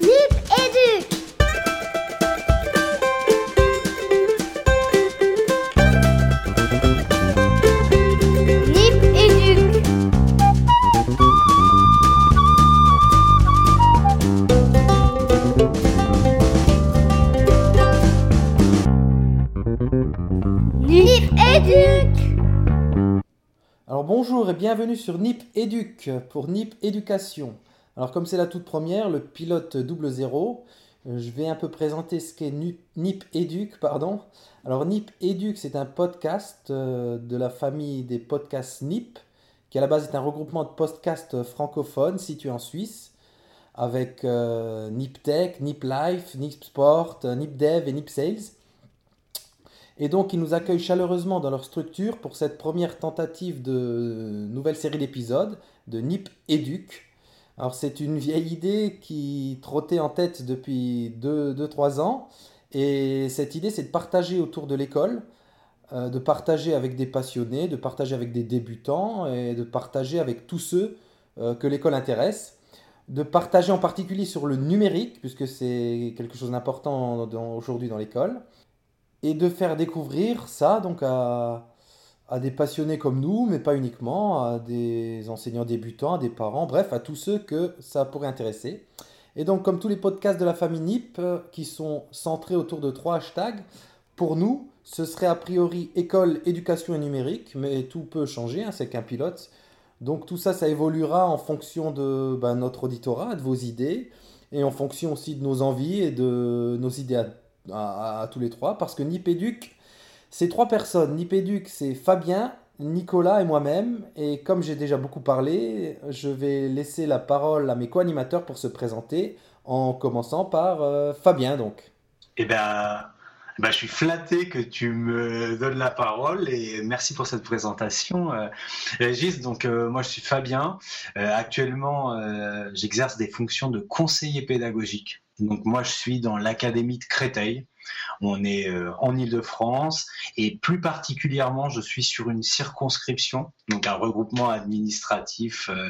Nip Éduc Nip Éduc Nip Éduc Alors bonjour et bienvenue sur NIP Éduc pour NIP Éducation. Alors comme c'est la toute première, le pilote double zéro, euh, je vais un peu présenter ce qu'est NIP Éduc, pardon. Alors NIP Éduc, c'est un podcast euh, de la famille des podcasts NIP, qui à la base est un regroupement de podcasts francophones situés en Suisse, avec euh, NIP Tech, NIP Life, NIP Sport, NIP Dev et NIP Sales. Et donc, ils nous accueillent chaleureusement dans leur structure pour cette première tentative de nouvelle série d'épisodes de NIP Éduc. Alors, c'est une vieille idée qui trottait en tête depuis 2-3 ans. Et cette idée, c'est de partager autour de l'école, euh, de partager avec des passionnés, de partager avec des débutants et de partager avec tous ceux euh, que l'école intéresse. De partager en particulier sur le numérique, puisque c'est quelque chose d'important aujourd'hui dans l'école et de faire découvrir ça donc à, à des passionnés comme nous, mais pas uniquement, à des enseignants débutants, à des parents, bref, à tous ceux que ça pourrait intéresser. Et donc, comme tous les podcasts de la famille NIP euh, qui sont centrés autour de trois hashtags, pour nous, ce serait a priori école, éducation et numérique, mais tout peut changer, hein, c'est qu'un pilote. Donc tout ça, ça évoluera en fonction de ben, notre auditorat, de vos idées, et en fonction aussi de nos envies et de nos idées à, à- tous les trois, parce que Nipéduc, c'est trois personnes. Nipéduc, c'est Fabien, Nicolas et moi-même, et comme j'ai déjà beaucoup parlé, je vais laisser la parole à mes co-animateurs pour se présenter, en commençant par euh, Fabien, donc. Eh ben, eh ben, je suis flatté que tu me donnes la parole et merci pour cette présentation, euh, Régis. Donc, euh, moi, je suis Fabien. Euh, actuellement, j'exerce des fonctions de conseiller pédagogique. Donc, moi, je suis dans l'académie de Créteil. On est euh, en Île-de-France et plus particulièrement, je suis sur une circonscription, donc un regroupement administratif euh,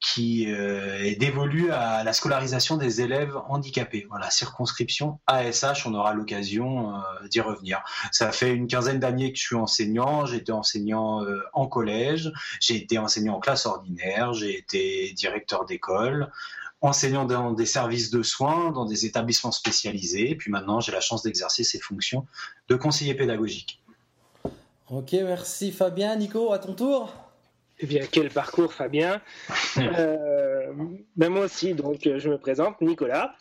qui euh, est dévolu à la scolarisation des élèves handicapés. Voilà, circonscription ASH, on aura l'occasion d'y revenir. Ça fait une quinzaine d'années que je suis enseignant, j'ai été enseignant en collège, j'ai été enseignant en classe ordinaire, j'ai été directeur d'école, enseignant dans des services de soins, dans des établissements spécialisés, et puis maintenant j'ai la chance d'exercer ces fonctions de conseiller pédagogique. Ok, merci Fabien. Nico, à ton tour Eh bien, quel parcours, Fabien. Euh, ben moi aussi, donc, euh, je me présente, Nicolas.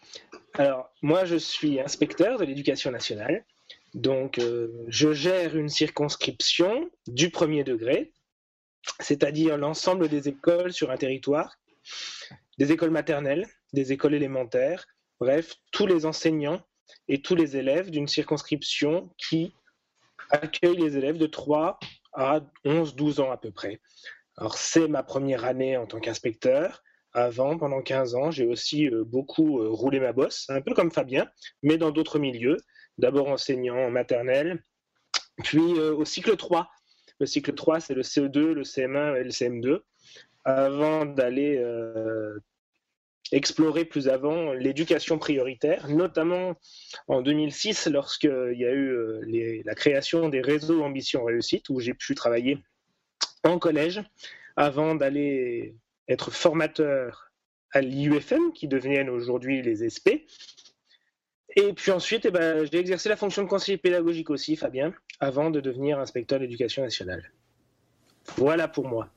Alors, moi, je suis inspecteur de l'éducation nationale. Donc, euh, je gère une circonscription du premier degré, c'est-à-dire l'ensemble des écoles sur un territoire, des écoles maternelles, des écoles élémentaires, bref, tous les enseignants et tous les élèves d'une circonscription qui accueille les élèves de 3 à 11-12 ans à peu près. Alors, c'est ma première année en tant qu'inspecteur. Avant, pendant 15 ans, j'ai aussi euh, beaucoup euh, roulé ma bosse, un peu comme Fabien, mais dans d'autres milieux. D'abord enseignant en maternelle, puis euh, au cycle 3. Le cycle 3, c'est le CE2, le CM1 et le CM2, avant d'aller euh, explorer plus avant l'éducation prioritaire, notamment en 2006, lorsqu'il y a eu euh, la création des réseaux Ambition Réussite, où j'ai pu travailler en collège avant d'aller être formateur à l'IUFM, qui deviennent aujourd'hui les SP. Et puis ensuite, eh ben, j'ai exercé la fonction de conseiller pédagogique aussi, Fabien, avant de devenir inspecteur d'éducation nationale. Voilà pour moi.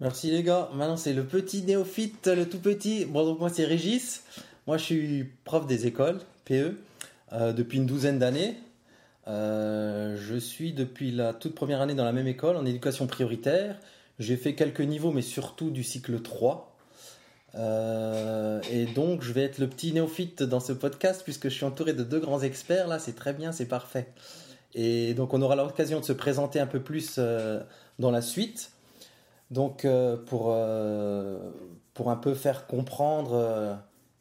Merci les gars. Maintenant c'est le petit néophyte, le tout petit. Bon donc moi c'est Régis. Moi je suis prof des écoles PE euh, depuis une douzaine d'années. Euh, je suis depuis la toute première année dans la même école en éducation prioritaire. J'ai fait quelques niveaux mais surtout du cycle 3. Euh, et donc je vais être le petit néophyte dans ce podcast puisque je suis entouré de deux grands experts là, c'est très bien, c'est parfait. Et donc on aura l'occasion de se présenter un peu plus dans la suite. Donc, euh, pour, euh, pour un peu faire comprendre euh,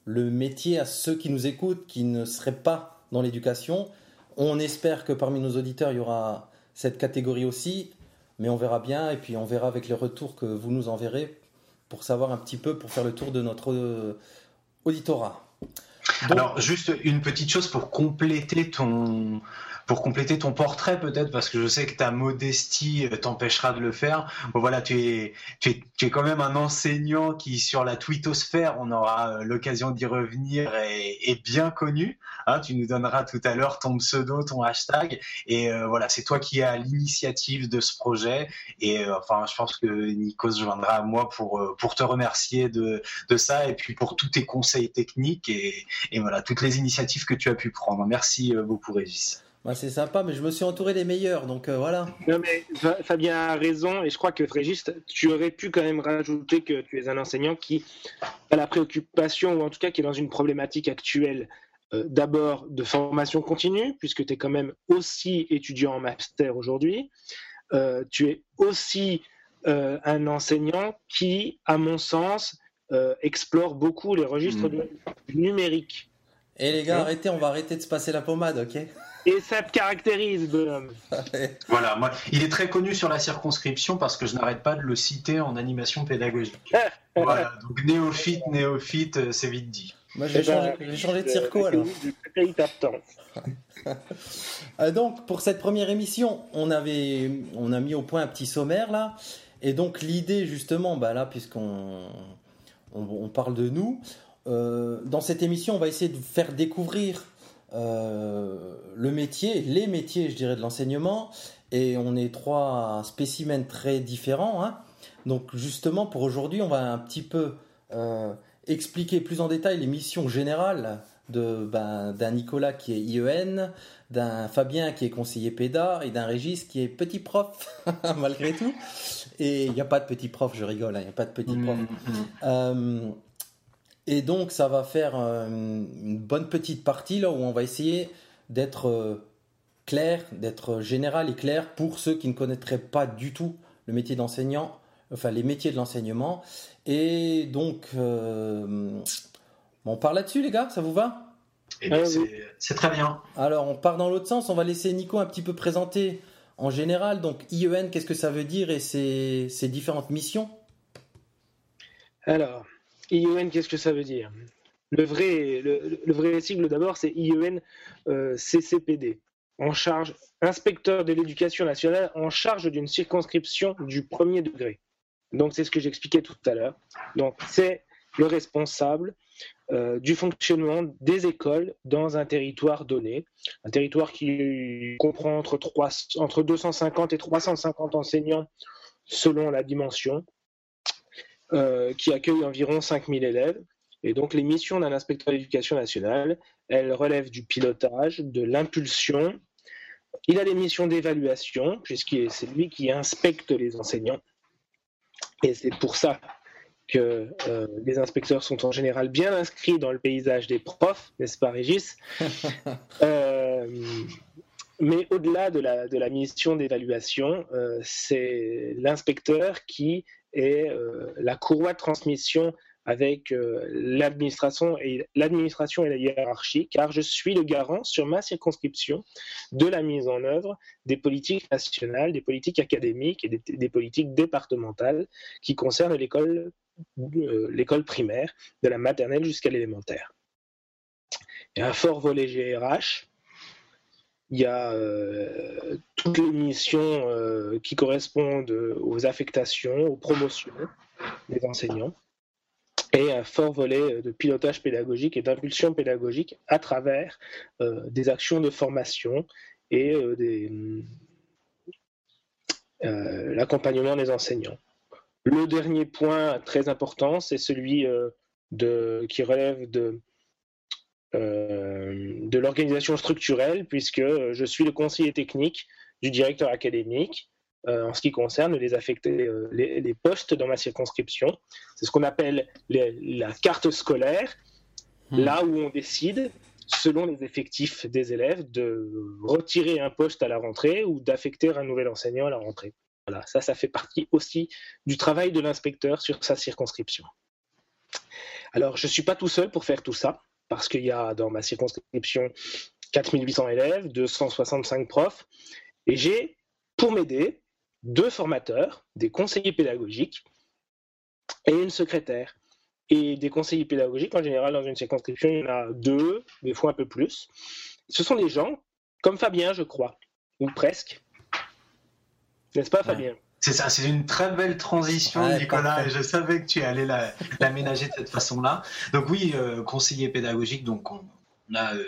le métier à ceux qui nous écoutent, qui ne seraient pas dans l'éducation, on espère que parmi nos auditeurs, il y aura cette catégorie aussi, mais on verra bien, et puis on verra avec les retours que vous nous enverrez pour savoir un petit peu, pour faire le tour de notre auditorat. Alors, juste une petite chose pour compléter ton, pour compléter ton portrait peut-être, parce que je sais que ta modestie euh, t'empêchera de le faire. Bon, voilà, tu es, tu es, tu es quand même un enseignant qui, sur la twittosphère, on aura euh, l'occasion d'y revenir, est, est, bien connu. Hein, tu nous donneras tout à l'heure ton pseudo, ton hashtag, et euh, voilà, c'est toi qui as l'initiative de ce projet. Et euh, enfin, je pense que Nico se joindra à moi pour euh, pour te remercier de de ça, et puis pour tous tes conseils techniques et, et voilà toutes les initiatives que tu as pu prendre. Merci beaucoup, Régis. Bah, c'est sympa, mais je me suis entouré des meilleurs, donc euh, voilà. Non, mais Fabien a raison, et je crois que Frégis, tu aurais pu quand même rajouter que tu es un enseignant qui a la préoccupation, ou en tout cas qui est dans une problématique actuelle, euh, d'abord de formation continue, puisque tu es quand même aussi étudiant en master aujourd'hui. Euh, tu es aussi un enseignant qui, à mon sens, explore beaucoup les registres Mmh. du numérique. Et les gars, arrêtez, on va arrêter de se passer la pommade, ok? Et ça te caractérise, bonhomme. Voilà, moi, il est très connu sur la circonscription parce que je n'arrête pas de le citer en animation pédagogique. voilà, donc néophyte, néophyte, euh, c'est vite dit. Moi, j'ai Eh ben, changé, j'ai changé de circo alors. Euh, donc, pour cette première émission, on, avait, on a mis au point un petit sommaire là. Et donc, l'idée, justement, bah, là, puisqu'on on, on parle de nous, euh, dans cette émission, on va essayer de faire découvrir euh, le métier, les métiers, je dirais, de l'enseignement. Et on est trois spécimens très différents. hein. Donc, justement, pour aujourd'hui, on va un petit peu euh, expliquer plus en détail les missions générales de, ben, d'un Nicolas qui est IEN, d'un Fabien qui est conseiller PEDA et d'un Régis qui est petit prof, malgré tout. Et il n'y a pas de petit prof, je rigole, hein, il n'y a pas de petit prof. Mhm. Euh, et donc, ça va faire euh, une bonne petite partie là où on va essayer d'être euh, clair, d'être général et clair pour ceux qui ne connaîtraient pas du tout le métier d'enseignant, enfin les métiers de l'enseignement. Et donc, euh, on part là-dessus, les gars, ça vous va? Eh bien, Ah, c'est très bien. Alors, on part dans l'autre sens. On va laisser Nico un petit peu présenter en général. Donc, IEN, qu'est-ce que ça veut dire et ses, ses différentes missions? Alors, IEN, qu'est-ce que ça veut dire? Le vrai, le, vrai sigle d'abord, c'est IEN euh, CCPD, en charge, inspecteur de l'éducation nationale en charge d'une circonscription du premier degré. Donc, c'est ce que j'expliquais tout à l'heure. Donc, c'est le responsable euh, du fonctionnement des écoles dans un territoire donné, un territoire qui comprend entre, 3, entre 250 et 350 enseignants selon la dimension, euh, qui accueille environ 5000 élèves. Et donc, les missions d'un inspecteur d'éducation nationale, elles relèvent du pilotage, de l'impulsion. Il a des missions d'évaluation, puisque c'est lui qui inspecte les enseignants. Et c'est pour ça que euh, les inspecteurs sont en général bien inscrits dans le paysage des profs, n'est-ce pas, Régis? Euh, Mais au-delà de la, de la mission d'évaluation, euh, c'est l'inspecteur qui est euh, la courroie de transmission avec euh, l'administration et l'administration et la hiérarchie, car je suis le garant sur ma circonscription de la mise en œuvre des politiques nationales, des politiques académiques et des, politiques départementales qui concernent l'école euh, l'école primaire, de la maternelle jusqu'à l'élémentaire. A un fort volet GRH. Il y a euh, toutes les missions euh, qui correspondent aux affectations, aux promotions des enseignants et un fort volet de pilotage pédagogique et d'impulsion pédagogique à travers euh, des actions de formation et euh, des, euh, l'accompagnement des enseignants. Le dernier point très important, c'est celui euh, de, qui relève de, euh, de l'organisation structurelle, puisque je suis le conseiller technique du directeur académique euh, en ce qui concerne les, affectés, euh, les, les, postes dans ma circonscription. C'est ce qu'on appelle les, la carte scolaire, mmh. là où on décide, selon les effectifs des élèves, de retirer un poste à la rentrée ou d'affecter un nouvel enseignant à la rentrée. Voilà, ça, ça fait partie aussi du travail de l'inspecteur sur sa circonscription. Alors, je ne suis pas tout seul pour faire tout ça, parce qu'il y a dans ma circonscription 4800 élèves, 265 profs, et j'ai, pour m'aider, deux formateurs, des conseillers pédagogiques et une secrétaire. Et des conseillers pédagogiques, en général, dans une circonscription, il y en a deux, des fois un peu plus. Ce sont des gens comme Fabien, je crois, ou presque. N'est-ce pas, Fabien? C'est ça, c'est une très belle transition, Nicolas, et je savais que tu allais l'aménager de cette façon-là. Donc oui, euh, conseiller pédagogique, donc on, a euh,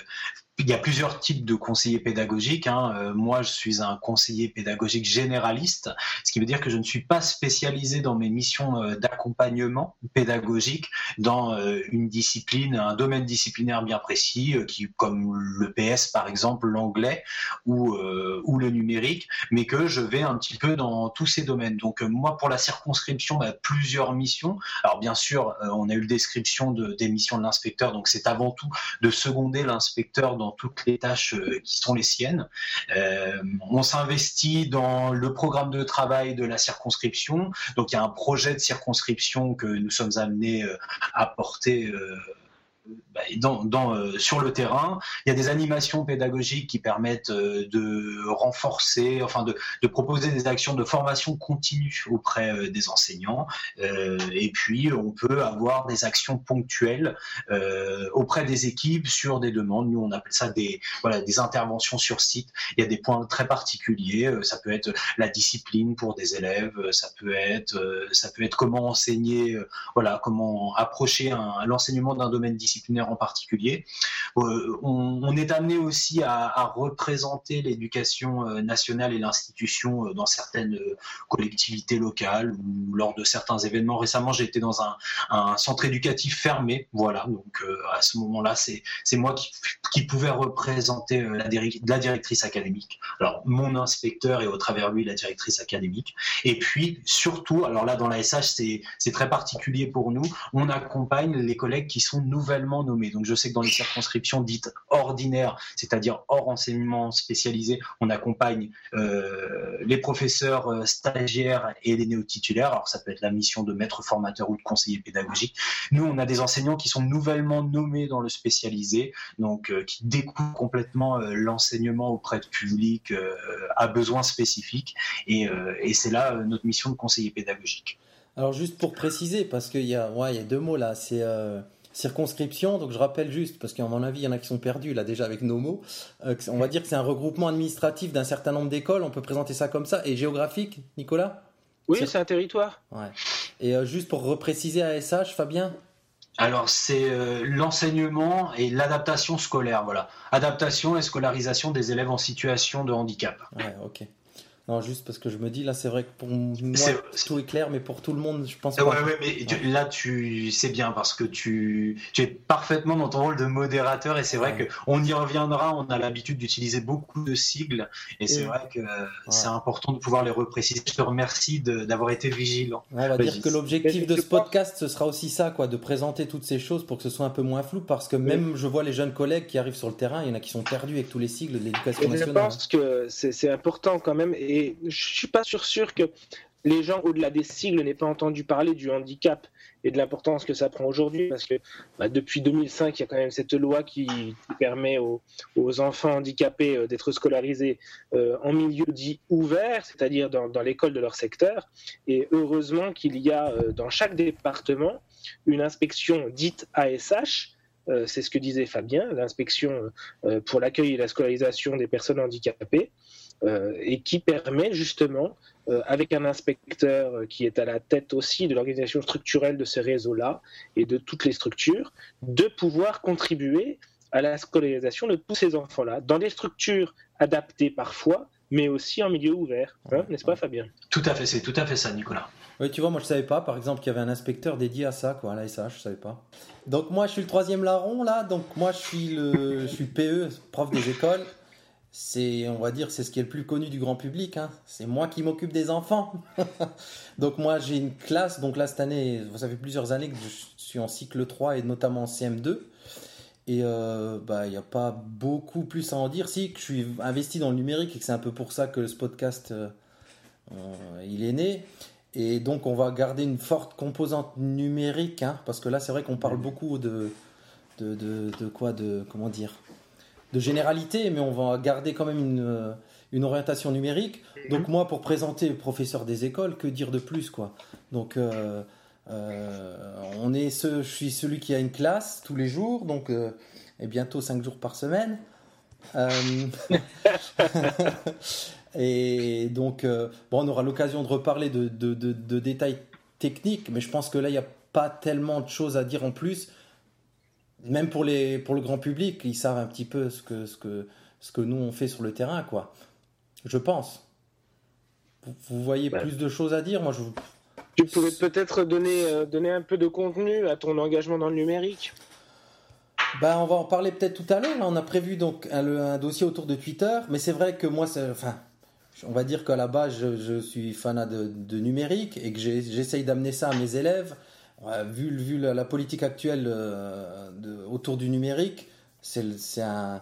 il y a plusieurs types de conseillers pédagogiques. Hein. Euh, moi, je suis un conseiller pédagogique généraliste, ce qui veut dire que je ne suis pas spécialisé dans mes missions euh, d'accompagnement pédagogique dans euh, une discipline, un domaine disciplinaire bien précis, qui, comme le PS par exemple, l'anglais ou, le numérique, mais que je vais un petit peu dans tous ces domaines. Donc moi, pour la circonscription, plusieurs missions. Alors bien sûr, on a eu le description de, des missions de l'inspecteur, donc c'est avant tout de seconder l'inspecteur dans toutes les tâches euh, qui sont les siennes. Euh, on s'investit dans le programme de travail de la circonscription. Donc il y a un projet de circonscription que nous sommes amenés euh, à porter dans, euh, sur le terrain. Il y a des animations pédagogiques qui permettent euh, de renforcer, enfin de, de, proposer des actions de formation continue auprès euh, des enseignants. et puis, on peut avoir des actions ponctuelles auprès des équipes sur des demandes. Nous, on appelle ça des, voilà, des interventions sur site. Il y a des points très particuliers. Ça peut être la discipline pour des élèves. Ça peut être, ça peut être comment enseigner, voilà, comment approcher l'enseignement d'un domaine disciplinaire en particulier. Euh, on, est amené aussi à, représenter l'éducation euh, nationale et l'institution euh, dans certaines collectivités locales ou lors de certains événements. Récemment, j'ai été dans un, centre éducatif fermé. Voilà, donc à ce moment-là, c'est moi qui, pouvais représenter la, la directrice académique. Alors, mon inspecteur et au travers lui, la directrice académique. Et puis, surtout, alors là, dans la SH, c'est très particulier pour nous, on accompagne les collègues qui sont nouvellement nommés donc je sais que dans les circonscriptions dites ordinaires, c'est-à-dire hors enseignement spécialisé, on accompagne euh, les professeurs euh, stagiaires et les néo-titulaires. Alors ça peut être la mission de maître formateur ou de conseiller pédagogique. Nous, on a des enseignants qui sont nouvellement nommés dans le spécialisé, donc euh, qui découvrent complètement l'enseignement auprès de public à besoins spécifiques. Et, et c'est là notre mission de conseiller pédagogique. Alors juste pour préciser, parce qu'il y, a, ouais, y a deux mots là, c'est circonscription. Donc je rappelle juste, parce qu'à mon avis, il y en a qui sont perdus là déjà avec nos mots. Euh, on va dire que c'est un regroupement administratif d'un certain nombre d'écoles. On peut présenter ça comme ça. Et géographique, Nicolas? Oui, c'est un territoire. Ouais. Et euh, juste pour repréciser ASH, Fabien? Alors c'est euh, l'enseignement et l'adaptation scolaire, voilà. Adaptation et scolarisation des élèves en situation de handicap. Ouais, ok. Non, juste parce que je me dis, là, c'est vrai que pour moi, tout est clair, mais pour tout le monde, je pense pas. Ouais, ouais, mais là, tu sais bien parce que tu, tu es parfaitement dans ton rôle de modérateur et c'est vrai que qu'on y reviendra. On a l'habitude d'utiliser beaucoup de sigles et c'est vrai que c'est important de pouvoir les repréciser. Je te remercie d'avoir été vigilant. on va dire que l'objectif de ce podcast, ce sera aussi ça, quoi, de présenter toutes ces choses pour que ce soit un peu moins flou parce que même je vois les jeunes collègues qui arrivent sur le terrain, il y en a qui sont perdus avec tous les sigles de l'éducation nationale. Je pense que c'est important quand même et et je suis pas sûr, que les gens au-delà des sigles n'aient pas entendu parler du handicap et de l'importance que ça prend aujourd'hui, parce que bah, depuis 2005, il y a quand même cette loi qui, permet aux, enfants handicapés euh, d'être scolarisés euh, en milieu dit ouvert, c'est-à-dire dans, l'école de leur secteur. Et heureusement qu'il y a euh, dans chaque département une inspection dite ASH, c'est ce que disait Fabien, l'inspection pour l'accueil et la scolarisation des personnes handicapées, et qui permet justement, euh, avec un inspecteur qui est à la tête aussi de l'organisation structurelle de ces réseaux-là et de toutes les structures, de pouvoir contribuer à la scolarisation de tous ces enfants-là, dans des structures adaptées parfois, mais aussi en milieu ouvert, hein, n'est-ce pas Fabien? Tout à fait, c'est tout à fait ça, Nicolas. Oui, tu vois, moi je savais pas, par exemple, qu'il y avait un inspecteur dédié à ça, quoi, à la SH, je savais pas. Donc moi, je suis le troisième larron là, donc moi je suis le, je suis PE, prof des écoles, c'est, on va dire, c'est ce qui est le plus connu du grand public. Hein. C'est moi qui m'occupe des enfants. donc moi, j'ai une classe. Donc là, cette année, ça fait plusieurs années que je suis en cycle 3 et notamment en CM2. Et euh, bah, il n'y a pas beaucoup plus à en dire. Si, que je suis investi dans le numérique et que c'est un peu pour ça que ce podcast, euh, euh, il est né. Et donc, on va garder une forte composante numérique, hein, parce que là, c'est vrai qu'on parle beaucoup de, de, de, de quoi, de comment dire, de généralité, mais on va garder quand même une, euh, une orientation numérique. Donc moi, pour présenter le professeur des écoles, que dire de plus quoi? Donc euh, Euh, on est ce, je suis celui qui a une classe tous les jours, donc euh, et bientôt 5 jours par semaine. Et donc, bon, on aura l'occasion de reparler de, de- de- de détails techniques, mais je pense que là, il n'y a pas tellement de choses à dire en plus. Même pour, les, pour le grand public, ils savent un petit peu ce que, ce, que, ce que nous on fait sur le terrain, quoi. Je pense. Vous, vous voyez Ouais. plus de choses à dire Moi, je, Tu pourrais peut-être donner, euh, donner un peu de contenu à ton engagement dans le numérique. Ben, on va en parler peut-être tout à l'heure. On a prévu donc un, dossier autour de Twitter, mais c'est vrai que moi, enfin, on va dire qu'à la base, je, je suis fanat de, de numérique et que j'essaye d'amener ça à mes élèves. Vu, vu la, la politique actuelle euh, de- autour du numérique, c'est un-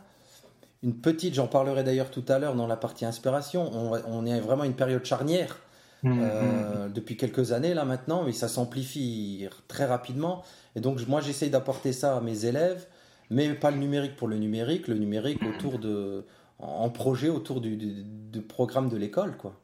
une petite, j'en parlerai d'ailleurs tout à l'heure dans la partie inspiration, on, est vraiment une période charnière Mmh, euh, depuis quelques années là maintenant, mais ça s'amplifie très rapidement. Et donc moi j'essaye d'apporter ça à mes élèves, mais pas le numérique pour le numérique, le numérique autour de en projet autour du, du, du programme de l'école quoi.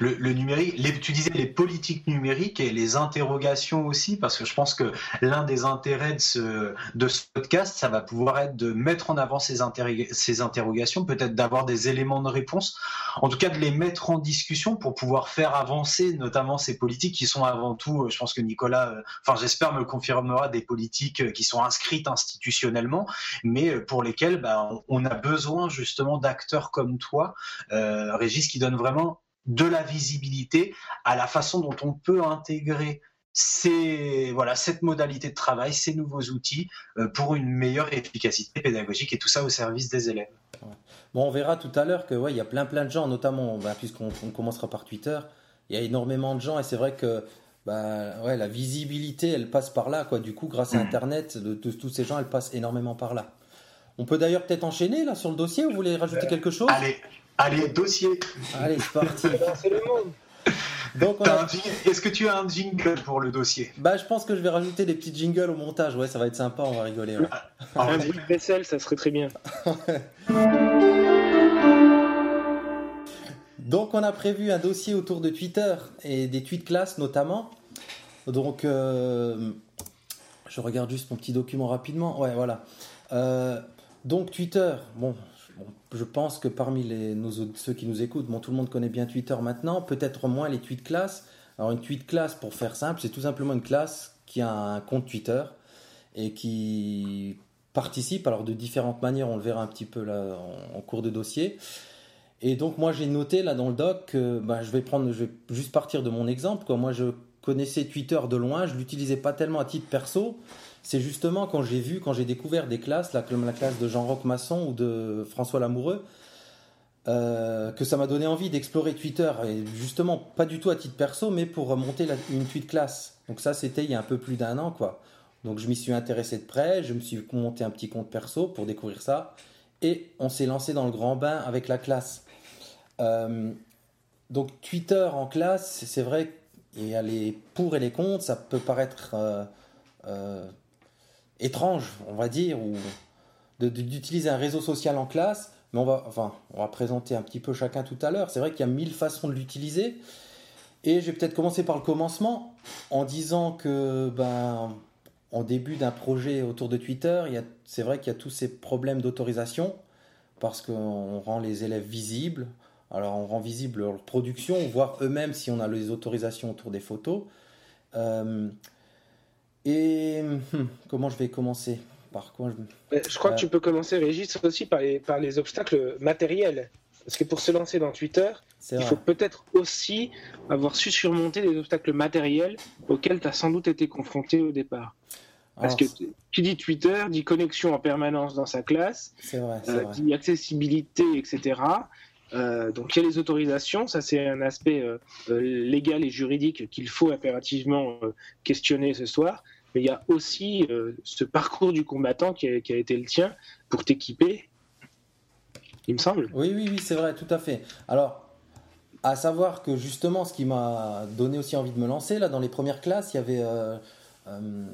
Le, le numérique, les, tu disais les politiques numériques et les interrogations aussi, parce que je pense que l'un des intérêts de ce, de ce podcast, ça va pouvoir être de mettre en avant ces, interro- ces interrogations, peut-être d'avoir des éléments de réponse, en tout cas de les mettre en discussion pour pouvoir faire avancer notamment ces politiques qui sont avant tout, euh, je pense que Nicolas, euh, enfin j'espère me le confirmera, des politiques euh, qui sont inscrites institutionnellement, mais pour lesquelles bah, on a besoin justement d'acteurs comme toi, euh, Régis, qui donnent vraiment de la visibilité à la façon dont on peut intégrer ces, voilà, cette modalité de travail, ces nouveaux outils euh, pour une meilleure efficacité pédagogique et tout ça au service des élèves. Bon on verra tout à l'heure que ouais il y a plein plein de gens, notamment bah, puisqu'on on commencera par Twitter, il y a énormément de gens et c'est vrai que bah, ouais, la visibilité elle passe par là quoi. Du coup grâce à Internet, de, de tous ces gens elle passe énormément par là. On peut d'ailleurs peut-être enchaîner là sur le dossier. Vous voulez rajouter quelque chose? Allez, allez, dossier. Allez, c'est parti. C'est le monde. Donc, a- Est-ce que tu as un jingle pour le dossier? Bah, je pense que je vais rajouter des petits jingles au montage. Ouais, ça va être sympa, on va rigoler. ouais. Ah, Un petit vaisselle, ça serait très bien. Donc, on a prévu un dossier autour de Twitter et des tweets classe notamment. Donc, euh, je regarde juste mon petit document rapidement. Ouais, voilà. Euh, donc, Twitter, bon, je pense que parmi les, ceux qui nous écoutent, bon, tout le monde connaît bien Twitter maintenant, peut-être moins les tweets classe. Alors, une tweet classe, pour faire simple, c'est tout simplement une classe qui a un compte Twitter et qui participe, alors de différentes manières, on le verra un petit peu là en, cours de dossier. Et donc moi j'ai noté là dans le doc que bah, je vais prendre, je vais juste partir de mon exemple. Moi je connaissais Twitter de loin, je l'utilisais pas tellement à titre perso. C'est justement quand j'ai vu, quand j'ai découvert des classes, comme la classe de Jean-Roch Masson ou de François Lamoureux, euh, que ça m'a donné envie d'explorer Twitter. Et justement pas du tout à titre perso, mais pour monter une tweet classe. Donc ça c'était il y a un peu plus d'un an quoi. Donc je m'y suis intéressé de près, je me suis monté un petit compte perso pour découvrir ça. Et on s'est lancé dans le grand bain avec la classe. Euh, donc Twitter en classe, c'est vrai qu'il y a les pour et les contre, ça peut paraître euh, étrange, on va dire, ou d'utiliser un réseau social en classe, mais on va, enfin, on va présenter un petit peu chacun tout à l'heure. C'est vrai qu'il y a mille façons de l'utiliser, et je vais peut-être commencer par le commencement en disant que, ben, en début d'un projet autour de Twitter, c'est vrai qu'il y a tous ces problèmes d'autorisation parce qu'on rend les élèves visibles. Alors on rend visible leur production, voir eux-mêmes si on a les autorisations autour des photos. Euh, et hum, comment je vais commencer? Par quoi je- Euh, Je crois Euh. que tu peux commencer, Régis, aussi par les, par les obstacles matériels. Parce que pour se lancer dans Twitter, il vrai. faut peut-être aussi avoir su surmonter les obstacles matériels auxquels tu as sans doute été confronté au départ. Parce Alors, que qui dit Twitter dit connexion en permanence dans sa classe, vrai, euh, dit accessibilité, etc. Euh, donc il y a les autorisations, ça c'est un aspect euh, euh, légal et juridique qu'il faut impérativement euh, questionner ce soir. Mais il y a aussi euh, ce parcours du combattant qui a, qui a été le tien pour t'équiper, il me semble. Oui, oui, oui, c'est vrai, tout à fait. Alors, à savoir que justement, ce qui m'a donné aussi envie de me lancer, là, dans les premières classes, il y avait euh, euh,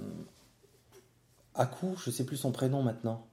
Akou, je sais plus son prénom maintenant.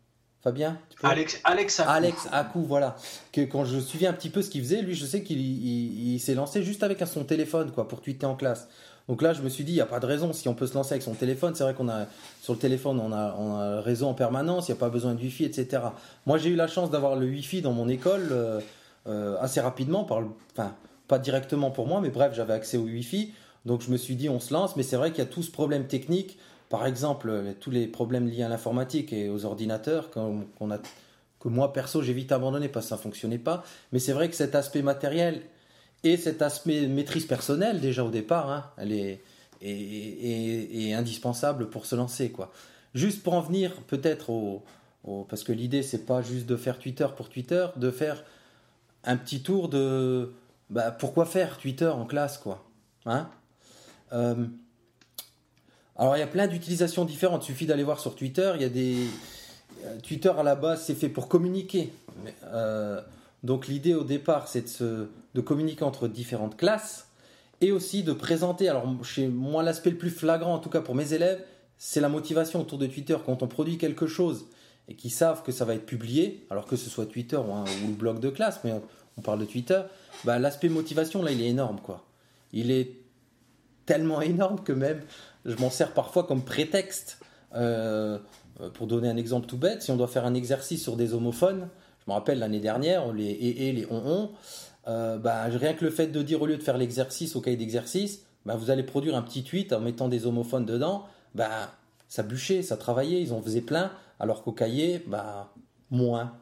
Fabien tu peux- Alex, Alex, Akou. Alex Akou, voilà. Que quand je suivais un petit peu ce qu'il faisait, lui, je sais qu'il il- il s'est lancé juste avec son téléphone, quoi, pour tweeter en classe. Donc là, je me suis dit, il n'y a pas de raison. Si on peut se lancer avec son téléphone, c'est vrai qu'on a sur le téléphone, on a, on a réseau en permanence, il n'y a pas besoin de Wi-Fi, etc. Moi, j'ai eu la chance d'avoir le Wi-Fi dans mon école euh, euh, assez rapidement, par le- enfin, pas directement pour moi, mais bref, j'avais accès au Wi-Fi. Donc je me suis dit, on se lance, mais c'est vrai qu'il y a tout ce problème technique. Par exemple, euh, tous les problèmes liés à l'informatique et aux ordinateurs qu'on a, que moi, perso, j'ai vite abandonné parce que ça ne fonctionnait pas. Mais c'est vrai que cet aspect matériel et cet aspect maîtrise personnelle, déjà au départ, hein, elle est, indispensable pour se lancer. Quoi. Juste pour en venir peut-être au, Parce que l'idée, c'est pas juste de faire Twitter pour Twitter, de faire un petit tour de. Bah, pourquoi faire Twitter en classe, quoi hein Euh, Alors, il y a plein d'utilisations différentes. Il suffit d'aller voir sur Twitter. Il y a des. euh, Twitter, à la base, c'est fait pour communiquer. Euh, donc, l'idée au départ, c'est de, communiquer entre différentes classes et aussi de présenter. Alors, chez moi, l'aspect le plus flagrant, en tout cas pour mes élèves, c'est la motivation autour de Twitter. Quand on produit quelque chose et qu'ils savent que ça va être publié, alors que ce soit Twitter ou, le blog de classe, mais on, parle de Twitter, bah, l'aspect motivation, là, il est énorme, quoi. Il est tellement énorme que même je m'en sers parfois comme prétexte. Euh, pour donner un exemple tout bête, si on doit faire un exercice sur des homophones, je me rappelle l'année dernière, les et, et les on on, euh, bah, rien que le fait de dire au lieu de faire l'exercice au cahier d'exercice, bah, vous allez produire un petit tweet en mettant des homophones dedans, bah, ça bûchait, ça travaillait, ils en faisaient plein, alors qu'au cahier, moins.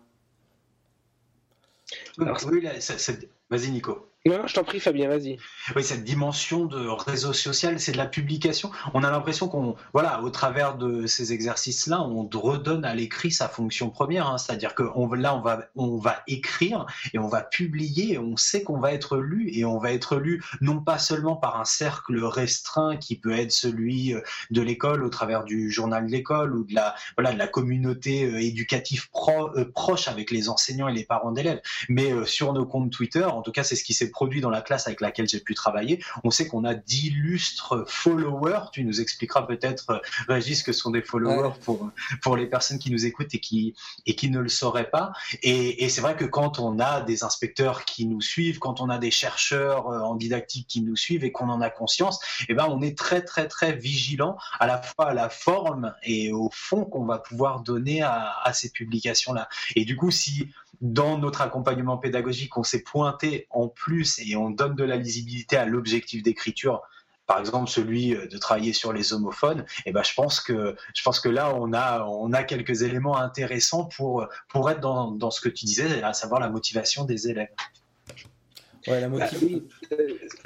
Vas-y, Nico. Non, je t'en prie, Fabien, vas-y. Oui, cette dimension de réseau social, c'est de la publication. On a l'impression qu'on, voilà, au travers de ces exercices-là, on redonne à l'écrit sa fonction première. hein. C'est-à-dire que là, on va, on va écrire et on va publier. On sait qu'on va être lu et on va être lu non pas seulement par un cercle restreint qui peut être celui euh, de l'école au travers du journal de l'école ou de la, voilà, de la communauté euh, éducative pro- euh, proche avec les enseignants et les parents d'élèves, mais sur nos comptes Twitter, en tout cas, c'est ce qui s'est produit dans la classe avec laquelle j'ai pu travailler. On sait qu'on a d'illustres followers. Tu nous expliqueras peut-être, euh, Régis, que ce sont des followers Ouais. pour, pour les personnes qui nous écoutent et qui, et qui ne le sauraient pas. Et, et c'est vrai que quand on a des inspecteurs qui nous suivent, quand on a des chercheurs euh, en didactique qui nous suivent et qu'on en a conscience, eh ben, on est très, très, très vigilant à la fois à la forme et au fond qu'on va pouvoir donner à, à ces publications-là. Et du coup, si dans notre accompagnement pédagogique, on s'est pointé en plus et on donne de la lisibilité à l'objectif d'écriture, par exemple celui euh, de travailler sur les homophones, et ben je pense que je pense que là on a on a quelques éléments intéressants pour pour être dans, dans ce que tu disais, à savoir la motivation des élèves. Ouais, la Bah, motivation. oui,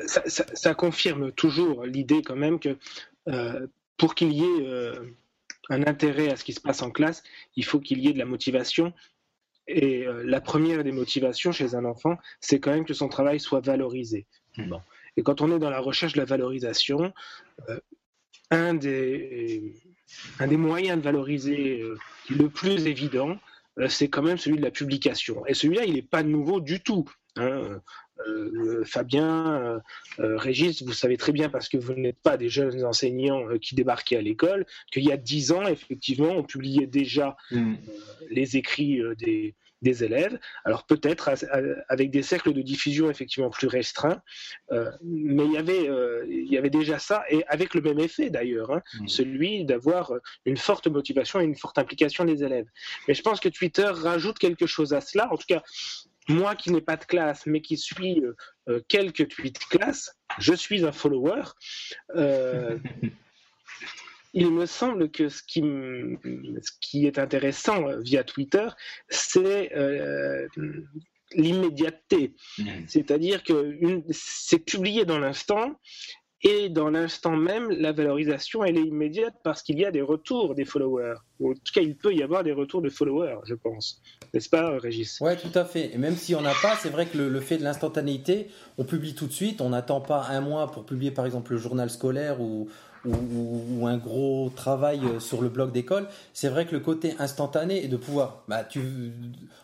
ça, ça- ça confirme toujours l'idée quand même que euh, pour qu'il y ait euh, un intérêt à ce qui se passe en classe, il faut qu'il y ait de la motivation. Et euh, la première des motivations chez un enfant, c'est quand même que son travail soit valorisé. Bon. Et quand on est dans la recherche de la valorisation, euh, un, des, un des moyens de valoriser euh, le plus évident, c'est quand même celui de la publication. Et celui-là, il n'est pas nouveau du tout. hein. Euh, Fabien, euh, euh, Régis, vous savez très bien, parce que vous n'êtes pas des jeunes enseignants qui débarquaient à l'école, qu'il y a dix ans, effectivement, on publiait déjà les écrits des, des élèves. Alors peut-être avec des cercles de diffusion effectivement plus restreints, euh, mais il y, avait, euh, il y avait déjà ça, et avec le même effet d'ailleurs, hein, Mhm. celui d'avoir une forte motivation et une forte implication des élèves. Mais je pense que Twitter rajoute quelque chose à cela, en tout cas moi qui n'ai pas de classe, mais qui suis euh, euh, quelques tweets classe, je suis un follower. Euh, il me semble que ce qui, m- ce qui est intéressant via Twitter, c'est euh, l'immédiateté. C'est-à-dire que c'est publié dans l'instant, et dans l'instant même, la valorisation, elle est immédiate parce qu'il y a des retours des followers. Ou en tout cas, il peut y avoir des retours de followers, je pense. N'est-ce pas, Régis? Ouais, tout à fait. Et même si on n'a pas, c'est vrai que le, le fait de l'instantanéité, on publie tout de suite, on n'attend pas un mois pour publier par exemple le journal scolaire ou, ou, ou- ou un gros travail euh, sur le blog d'école. C'est vrai que le côté instantané et de pouvoir bah, tu,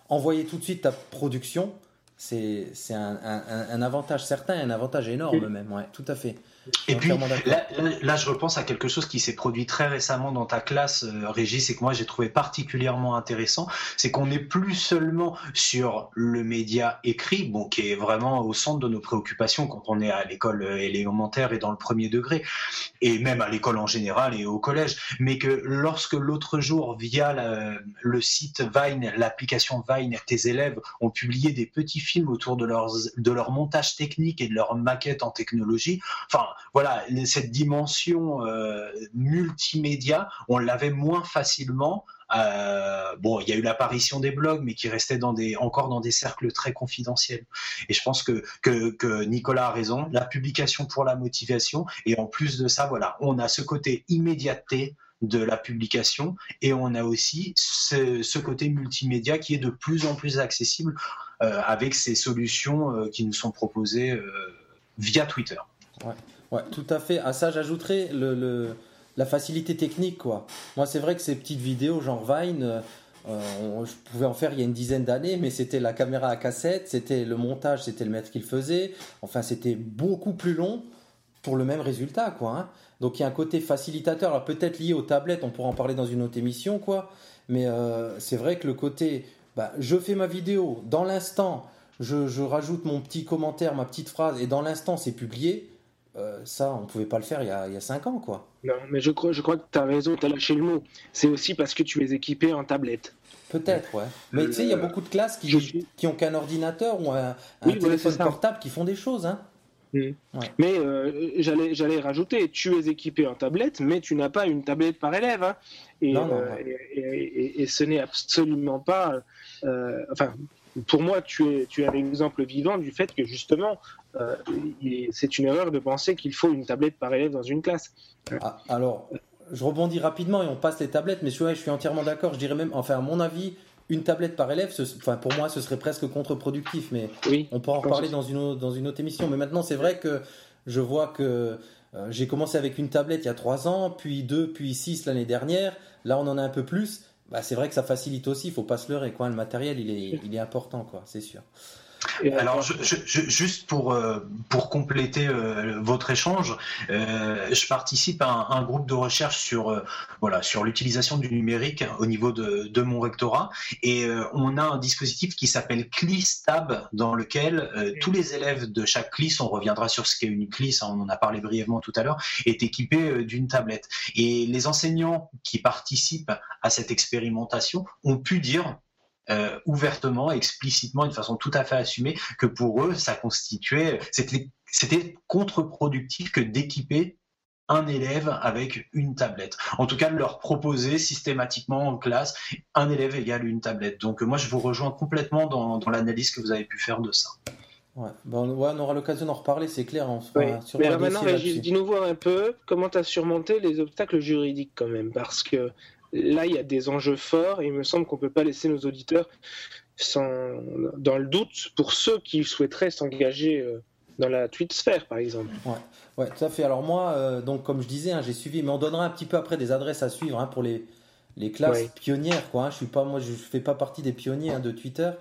envoyer tout de suite ta production, c'est c'est un, un- un- un avantage certain, un avantage énorme même, ouais, tout à fait. Et puis là, là, je repense à quelque chose qui s'est produit très récemment dans ta classe, euh, Régis, et que moi j'ai trouvé particulièrement intéressant, c'est qu'on n'est plus seulement sur le média écrit, bon, qui est vraiment au centre de nos préoccupations quand on est à l'école élémentaire et dans le premier degré, et même à l'école en général et au collège, mais que lorsque l'autre jour, via le site Vine, l'application Vine, tes élèves ont publié des petits films autour de, leurs, de leur montage technique et de leur maquette en technologie, enfin voilà, cette dimension euh, multimédia, on l'avait moins facilement. Euh, bon, il y a eu l'apparition des blogs, mais qui restaient encore dans des cercles très confidentiels. Et je pense que, que, Nicolas a raison. La publication pour la motivation, et en plus de ça, voilà, on a ce côté immédiateté de la publication et on a aussi ce, côté multimédia qui est de plus en plus accessible euh, avec ces solutions qui nous sont proposées via Twitter. Ouais. Ouais, tout à fait. À ça, j'ajouterais le, la facilité technique. Quoi. Moi, c'est vrai que ces petites vidéos, genre Vine, euh, je pouvais en faire il y a une dizaine d'années, mais c'était la caméra à cassette, c'était le montage, c'était le maître qui le faisait. Enfin, c'était beaucoup plus long pour le même résultat. Quoi, hein. Donc, il y a un côté facilitateur, alors peut-être lié aux tablettes, on pourra en parler dans une autre émission. Quoi. Mais euh, c'est vrai que le côté, bah, je fais ma vidéo, dans l'instant, je, je rajoute mon petit commentaire, ma petite phrase, et dans l'instant, c'est publié euh, ça, on ne pouvait pas le faire il y, a, il 5 ans, quoi. Non, mais je crois, je crois que tu as raison, tu as lâché le mot. C'est aussi parce que tu es équipé en tablette. Peut-être, ouais. Mais tu sais, il y a beaucoup de classes qui, qui ont qu'un ordinateur ou un, téléphone portable qui font des choses, hein. Mm. Mais euh, j'allais, j'allais rajouter, tu es équipé en tablette, mais tu n'as pas une tablette par élève. Hein. Et, euh, et, et, ce n'est absolument pas. enfin, pour moi, tu es, tu es un exemple vivant du fait que justement, euh, c'est une erreur de penser qu'il faut une tablette par élève dans une classe. Ah, alors, je rebondis rapidement et on passe les tablettes, mais je, je suis entièrement d'accord. Je dirais même, enfin, à mon avis, une tablette par élève, enfin, pour moi, ce serait presque contre-productif, mais on pourra en reparler dans une, autre, dans une autre émission. Mais maintenant, c'est vrai que je vois que euh, j'ai commencé avec une tablette il y a trois ans, puis deux, puis six l'année dernière. Là, on en a un peu plus. Bah, c'est vrai que ça facilite aussi, il faut pas se leurrer. Quoi. Le matériel, il est, il est important, quoi, c'est sûr. Alors, je, juste pour, euh, pour compléter euh, votre échange, euh, je participe à un, groupe de recherche sur, voilà, sur l'utilisation du numérique au niveau de, de mon rectorat. Et on a un dispositif qui s'appelle CLISTAB dans lequel tous les élèves de chaque CLIS, on reviendra sur ce qu'est une CLIS, hein, on en a parlé brièvement tout à l'heure, est équipé d'une tablette. Et les enseignants qui participent à cette expérimentation ont pu dire euh, ouvertement, explicitement, d'une façon tout à fait assumée, que pour eux, ça constituait, c'était contre-productif que d'équiper un élève avec une tablette. En tout cas, de leur proposer systématiquement en classe un élève égale une tablette. Donc moi, je vous rejoins complètement dans, l'analyse que vous avez pu faire de ça. Ouais, bon, on aura l'occasion d'en reparler, c'est clair. On Mais alors maintenant, dis-nous voir un peu comment tu as surmonté les obstacles juridiques quand même, parce que là, il y a des enjeux forts et il me semble qu'on ne peut pas laisser nos auditeurs sans, dans le doute pour ceux qui souhaiteraient s'engager euh, dans la tweet sphère, par exemple. Ouais, ouais, tout à fait. Alors moi, euh, donc comme je disais, hein, j'ai suivi, mais on donnera un petit peu après des adresses à suivre hein, pour les, les classes pionnières. Quoi, hein. Je suis pas, moi, je fais pas partie des pionniers de Twitter.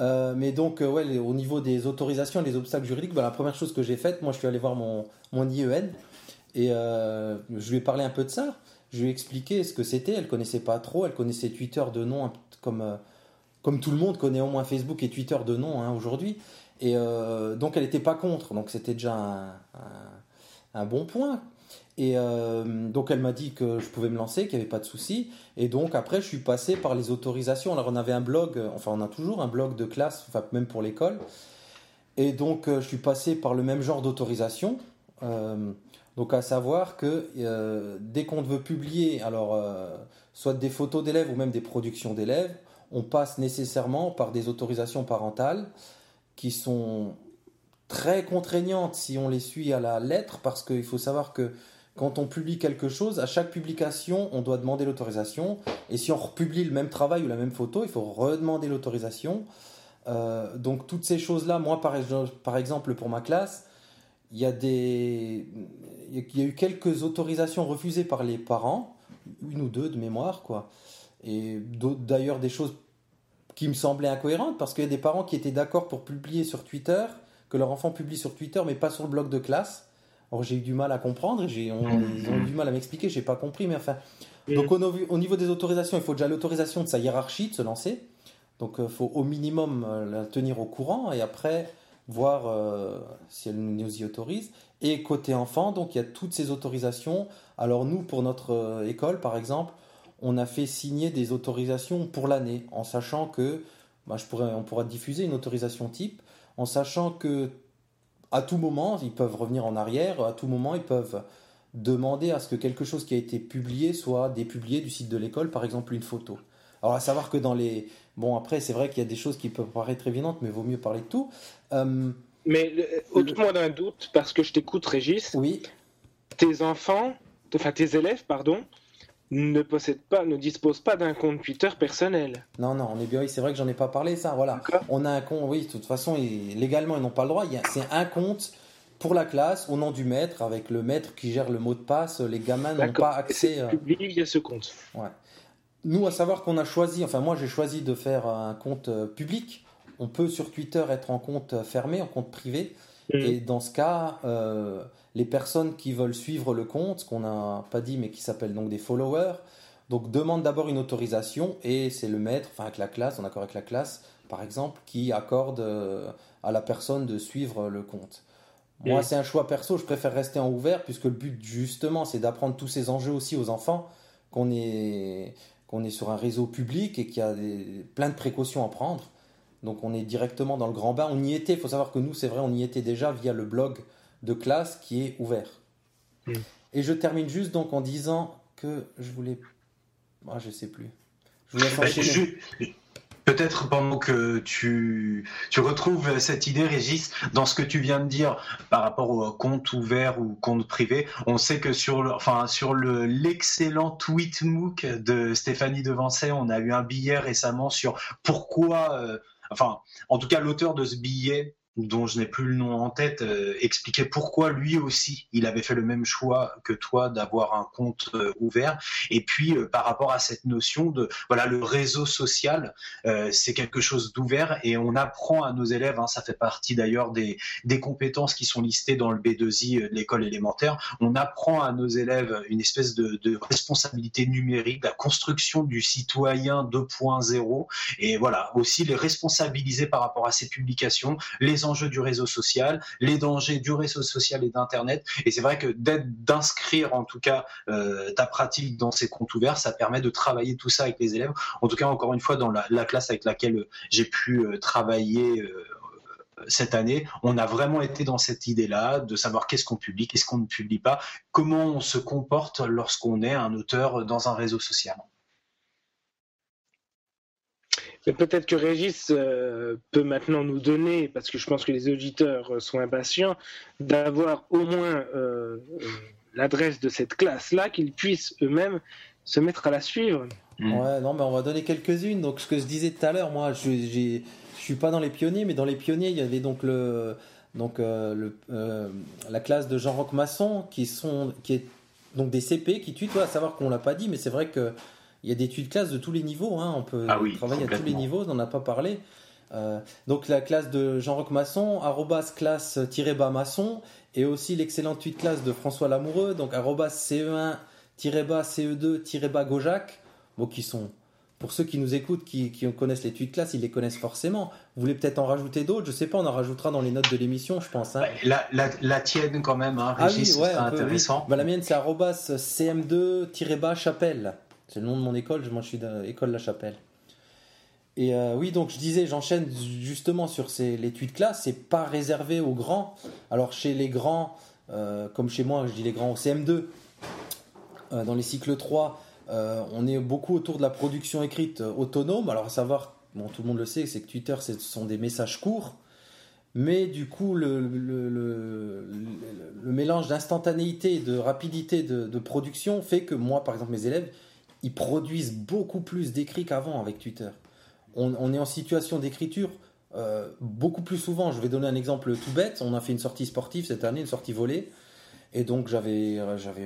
Euh, mais donc, ouais, au niveau des autorisations et des obstacles juridiques, bah, la première chose que j'ai faite, moi, je suis allé voir mon, mon IEN et je lui ai parlé un peu de ça. Je lui ai expliqué ce que c'était. Elle connaissait pas trop. Elle connaissait Twitter de nom comme, euh, comme tout le monde connaît au moins Facebook et Twitter de nom hein, aujourd'hui. Et euh, donc elle n'était pas contre. Donc c'était déjà un, bon point. Et euh, donc elle m'a dit que je pouvais me lancer, qu'il n'y avait pas de souci. Et donc après je suis passé par les autorisations. Alors on avait un blog, enfin on a toujours un blog de classe, même pour l'école. Et donc je suis passé par le même genre d'autorisation. Donc à savoir que euh, dès qu'on veut publier, alors euh, soit des photos d'élèves ou même des productions d'élèves, on passe nécessairement par des autorisations parentales qui sont très contraignantes si on les suit à la lettre, parce qu'il faut savoir que quand on publie quelque chose, à chaque publication, on doit demander l'autorisation. Et si on republie le même travail ou la même photo, il faut redemander l'autorisation. Euh, donc toutes ces choses-là, moi par exemple pour ma classe, il y a des il y a eu quelques autorisations refusées par les parents, une ou deux de mémoire, quoi. Et d'ailleurs des choses qui me semblaient incohérentes, parce qu'il y a des parents qui étaient d'accord pour publier sur Twitter, que leur enfant publie sur Twitter, mais pas sur le blog de classe. Alors j'ai eu du mal à comprendre, j'ai, on- ils ont eu du mal à m'expliquer, j'ai pas compris, mais enfin. Donc au, au niveau des autorisations, il faut déjà l'autorisation de sa hiérarchie de se lancer. Donc il faut au minimum euh, la tenir au courant et après voir euh, si elle nous y autorise. Et côté enfant, donc il y a toutes ces autorisations. Alors nous, pour notre euh, école, par exemple, on a fait signer des autorisations pour l'année, en sachant que bah, on pourra diffuser une autorisation type, en sachant que à tout moment, ils peuvent revenir en arrière, à tout moment, ils peuvent demander à ce que quelque chose qui a été publié soit dépublié du site de l'école, par exemple une photo. Alors à savoir que dans les... Bon après c'est vrai qu'il y a des choses qui peuvent paraître évidentes, mais vaut mieux parler de tout. Euh, Mais ôte-moi d'un doute, parce que je t'écoute, Régis. oui, Tes enfants, enfin tes élèves, pardon, ne possèdent pas, ne disposent pas d'un compte Twitter personnel. non, non, on est bien, oui, c'est vrai que j'en ai pas parlé, ça, voilà. On a un compte, oui, de toute façon, légalement, ils n'ont pas le droit. C'est un compte pour la classe, au nom du maître, avec le maître qui gère le mot de passe. Les gamins n'ont pas accès... euh, Publié via ce compte. Nous, à savoir qu'on a choisi, enfin moi j'ai choisi de faire un compte euh, public. On peut sur Twitter être en compte euh, fermé, en compte privé. Mm. Et dans ce cas, euh, les personnes qui veulent suivre le compte, ce qu'on n'a pas dit mais qui s'appellent donc des followers, donc demandent d'abord une autorisation et c'est le maître, enfin avec la classe, en accord avec la classe par exemple, qui accorde euh, à la personne de suivre le compte. Moi, Mm. c'est un choix perso, je préfère rester en ouvert puisque le but justement c'est d'apprendre tous ces enjeux aussi aux enfants, qu'on est, qu'on est sur un réseau public et qu'il y a des- plein de précautions à prendre. Donc on est directement dans le grand bain. On y était, il faut savoir que nous, c'est vrai, on y était déjà via le blog de classe qui est ouvert. Mm. Et je termine juste donc en disant que je voulais... Ah, je sais plus. Je vous laisse Bah, Peut-être pendant que tu, tu retrouves cette idée, Régis, dans ce que tu viens de dire par rapport au compte ouvert ou compte privé, on sait que sur le, enfin, sur le, l'excellent tweet MOOC de Stéphanie Devancey, on a eu un billet récemment sur pourquoi, euh, enfin, en tout cas, l'auteur de ce billet dont je n'ai plus le nom en tête, euh, expliquait pourquoi lui aussi il avait fait le même choix que toi d'avoir un compte euh, ouvert. Et puis euh, par rapport à cette notion de voilà le réseau social, euh, c'est quelque chose d'ouvert et on apprend à nos élèves. hein, ça fait partie d'ailleurs des, des compétences qui sont listées dans le B2I de l'école élémentaire. On apprend à nos élèves une espèce de, de responsabilité numérique, la construction du citoyen 2.0 et voilà aussi les responsabiliser par rapport à ces publications, les enjeux du réseau social, les dangers du réseau social et d'Internet. Et c'est vrai que d'inscrire en tout cas euh, ta pratique dans ces comptes ouverts, ça permet de travailler tout ça avec les élèves. En tout cas, encore une fois, dans la, la classe avec laquelle j'ai pu euh, travailler. euh, cette année, on a vraiment été dans cette idée-là de savoir qu'est-ce qu'on publie, qu'est-ce qu'on ne publie pas, comment on se comporte lorsqu'on est un auteur dans un réseau social. Mais peut-être que Régis euh, peut maintenant nous donner, parce que je pense que les auditeurs euh, sont impatients, d'avoir au moins euh, l'adresse de cette classe-là, qu'ils puissent eux-mêmes se mettre à la suivre. Mm. Ouais, non, mais on va donner quelques-unes. Donc, ce que je disais tout à l'heure, moi, je, je suis pas dans les pionniers, mais dans les pionniers, il y avait donc le, donc euh, le, euh, la classe de Jean-Roch Masson, qui sont, qui est donc des CP qui tutoient. À savoir qu'on l'a pas dit, mais c'est vrai que il y a des études de classe de tous les niveaux. Hein. On peut Ah oui, travailler à tous les niveaux. On n'en a pas parlé. Euh, donc la classe de Jean-Roch Masson, arrobas classe-bas maçon, et aussi l'excellente tweet classe de François Lamoureux, donc arrobas CE1-bas CE2-bas Gojac, bon, qui sont, pour ceux qui nous écoutent, qui, qui connaissent les tweets classe, ils les connaissent forcément. Vous voulez peut-être en rajouter d'autres, je sais pas, on en rajoutera dans les notes de l'émission, je pense. hein. La, la, la tienne quand même, hein, Ah Régis, oui, ouais, c'est un peu, oui. intéressant. Bah, la mienne, c'est arrobas CM2-bas Chapelle. C'est le nom de mon école, moi je suis de l'école La Chapelle. Et euh, oui, donc je disais, j'enchaîne justement sur ces, les tweets classe, c'est pas réservé aux grands. Alors chez les grands, euh, comme chez moi, je dis les grands au CM2, euh, dans les cycles 3, euh, on est beaucoup autour de la production écrite autonome. Alors à savoir, bon, tout le monde le sait, c'est que Twitter, ce sont des messages courts. Mais du coup, le, le, le, mélange d'instantanéité et de rapidité de, de production fait que moi, par exemple, mes élèves, ils produisent beaucoup plus d'écrits qu'avant avec Twitter. On, est en situation d'écriture euh, beaucoup plus souvent. Je vais donner un exemple tout bête. On a fait une sortie sportive cette année, une sortie volée. Et donc j'avais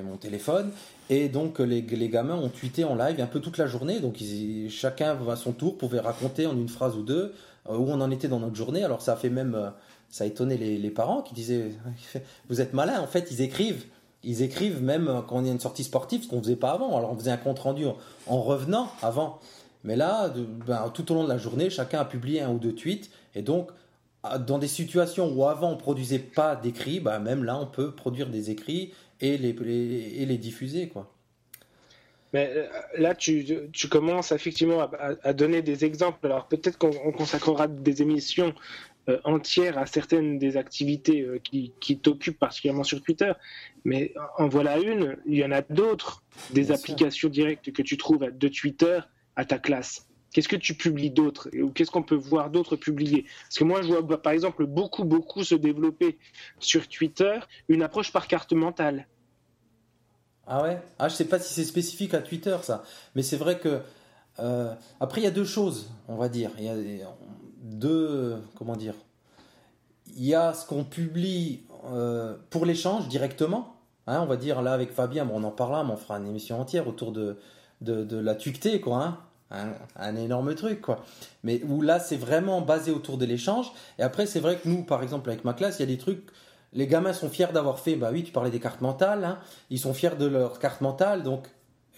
mon téléphone et donc les, gamins ont tweeté en live un peu toute la journée. Donc ils- chacun à son tour pouvait raconter en une phrase ou deux euh, où on en était dans notre journée. Alors ça a fait même euh, ça a étonné les, les parents qui disaient Vous êtes malin, en fait, ils écrivent. Ils écrivent même quand il y a une sortie sportive, ce qu'on faisait pas avant. Alors on faisait un compte rendu en, en revenant avant. Mais là, ben, tout au long de la journée, chacun a publié un ou deux tweets. Et donc, dans des situations où avant on produisait pas d'écrits, ben, même là, on peut produire des écrits et les, diffuser. Quoi. Mais euh, là, tu, commences effectivement à, donner des exemples. Alors peut-être qu'on on consacrera des émissions euh, entières à certaines des activités euh, qui, qui t'occupent particulièrement sur Twitter. Mais en voilà une, il y en a d'autres, des Bien sûr. applications directes que tu trouves de Twitter à ta classe. Qu'est-ce que tu publies d'autre Ou qu'est-ce qu'on peut voir d'autres publier? Parce que moi, je vois bah, par exemple beaucoup, beaucoup se développer sur Twitter une approche par carte mentale. Ah ouais? Ah, je sais pas si c'est spécifique à Twitter, ça. Mais c'est vrai que. euh, après, il y a deux choses, on va dire. Il y a deux. Comment dire Il y a ce qu'on publie euh, pour l'échange directement. Hein, on va dire là avec Fabien, bon, on en parlera, mais on fera une émission entière autour de, de, la tuqueté, quoi. hein. Un, un énorme truc, quoi. Mais où là, c'est vraiment basé autour de l'échange. Et après, c'est vrai que nous, par exemple, avec ma classe, il y a des trucs. Les gamins sont fiers d'avoir fait, bah oui, tu parlais des cartes mentales, hein. ils sont fiers de leur carte mentale, donc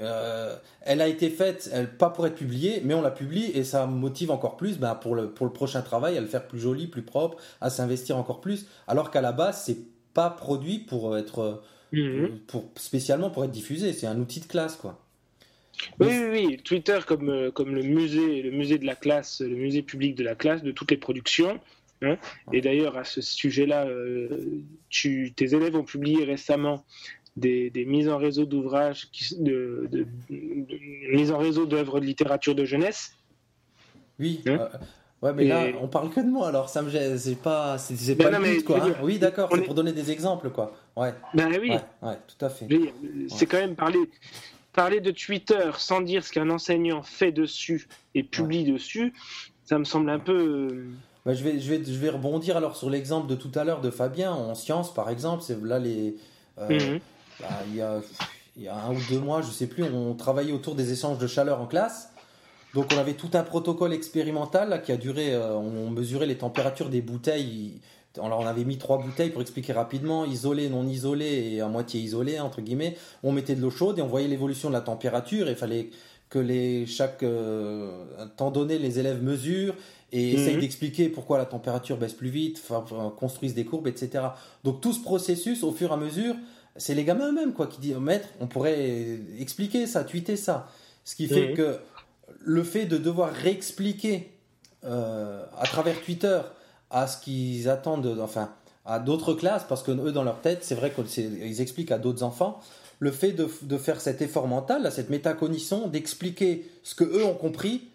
euh, elle a été faite, elle, pas pour être publiée, mais on la publie et ça motive encore plus bah, pour, le, pour le prochain travail à le faire plus joli, plus propre, à s'investir encore plus, alors qu'à la base, c'est pas produit pour être Mhm. pour, spécialement pour être diffusé, c'est un outil de classe quoi. Oui, oui, oui. Twitter comme, euh, comme le musée, le musée de la classe, le musée public de la classe, de toutes les productions. hein. Et d'ailleurs, à ce sujet-là, euh, tu, tes élèves ont publié récemment des, des mises en réseau d'ouvrages, de, de, de- mises en réseau d'œuvres de littérature de jeunesse. Oui. Hein euh, ouais, mais Et- là, on parle que de moi, alors ça me gêne, c'est pas, c'est, c'est Ben pas non, le but, quoi. hein. dire, Oui, d'accord, c'est est- pour donner des exemples, quoi. Ouais, Ben oui, ouais, ouais, tout à fait. dire, c'est quand même parler, parler de Twitter sans dire ce qu'un enseignant fait dessus et publie dessus, ça me semble un peu. euh, Bah, je, vais, je, vais, je vais rebondir alors sur l'exemple de tout à l'heure de Fabien en sciences, par exemple. C'est là les. euh, mhm. Bah, il, y a, il y a un ou deux mois, je sais plus, on travaillait autour des échanges de chaleur en classe. Donc on avait tout un protocole expérimental là, qui a duré. euh, on mesurait les températures des bouteilles. Alors on avait mis trois bouteilles pour expliquer rapidement, isolées, non isolées et à moitié isolées entre guillemets. On mettait de l'eau chaude et on voyait l'évolution de la température. Et il fallait que les chaque euh, temps donné les élèves mesurent et Mhm. essayent d'expliquer pourquoi la température baisse plus vite, construisent des courbes, etc. Donc tout ce processus, au fur et à mesure, c'est les gamins eux-mêmes quoi qui disent maître, on pourrait expliquer ça, tweeter ça. Ce qui fait que le fait de devoir réexpliquer euh, à travers Twitter à ce qu'ils attendent, de- enfin à d'autres classes, parce que eux dans leur tête, c'est vrai qu'ils expliquent à d'autres enfants. Le fait de, de faire cet effort mental, là, cette métacognition, d'expliquer ce que eux ont compris,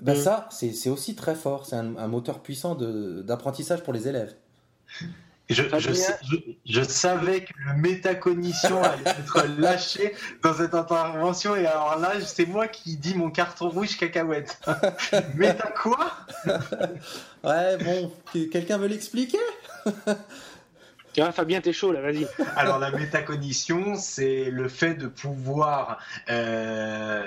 ben Mhm. ça, c'est aussi très fort. C'est un, un moteur puissant d'apprentissage pour les élèves. Je, Fabien. je, sais- je- je savais que le métacognition allait être lâché dans cette intervention. Et alors là c'est moi qui dis mon carton rouge cacahuète. Méta quoi? Ouais, bon, que- quelqu'un veut l'expliquer? Fabien, t'es chaud là, vas-y. Alors la métacognition, c'est le fait de pouvoir euh,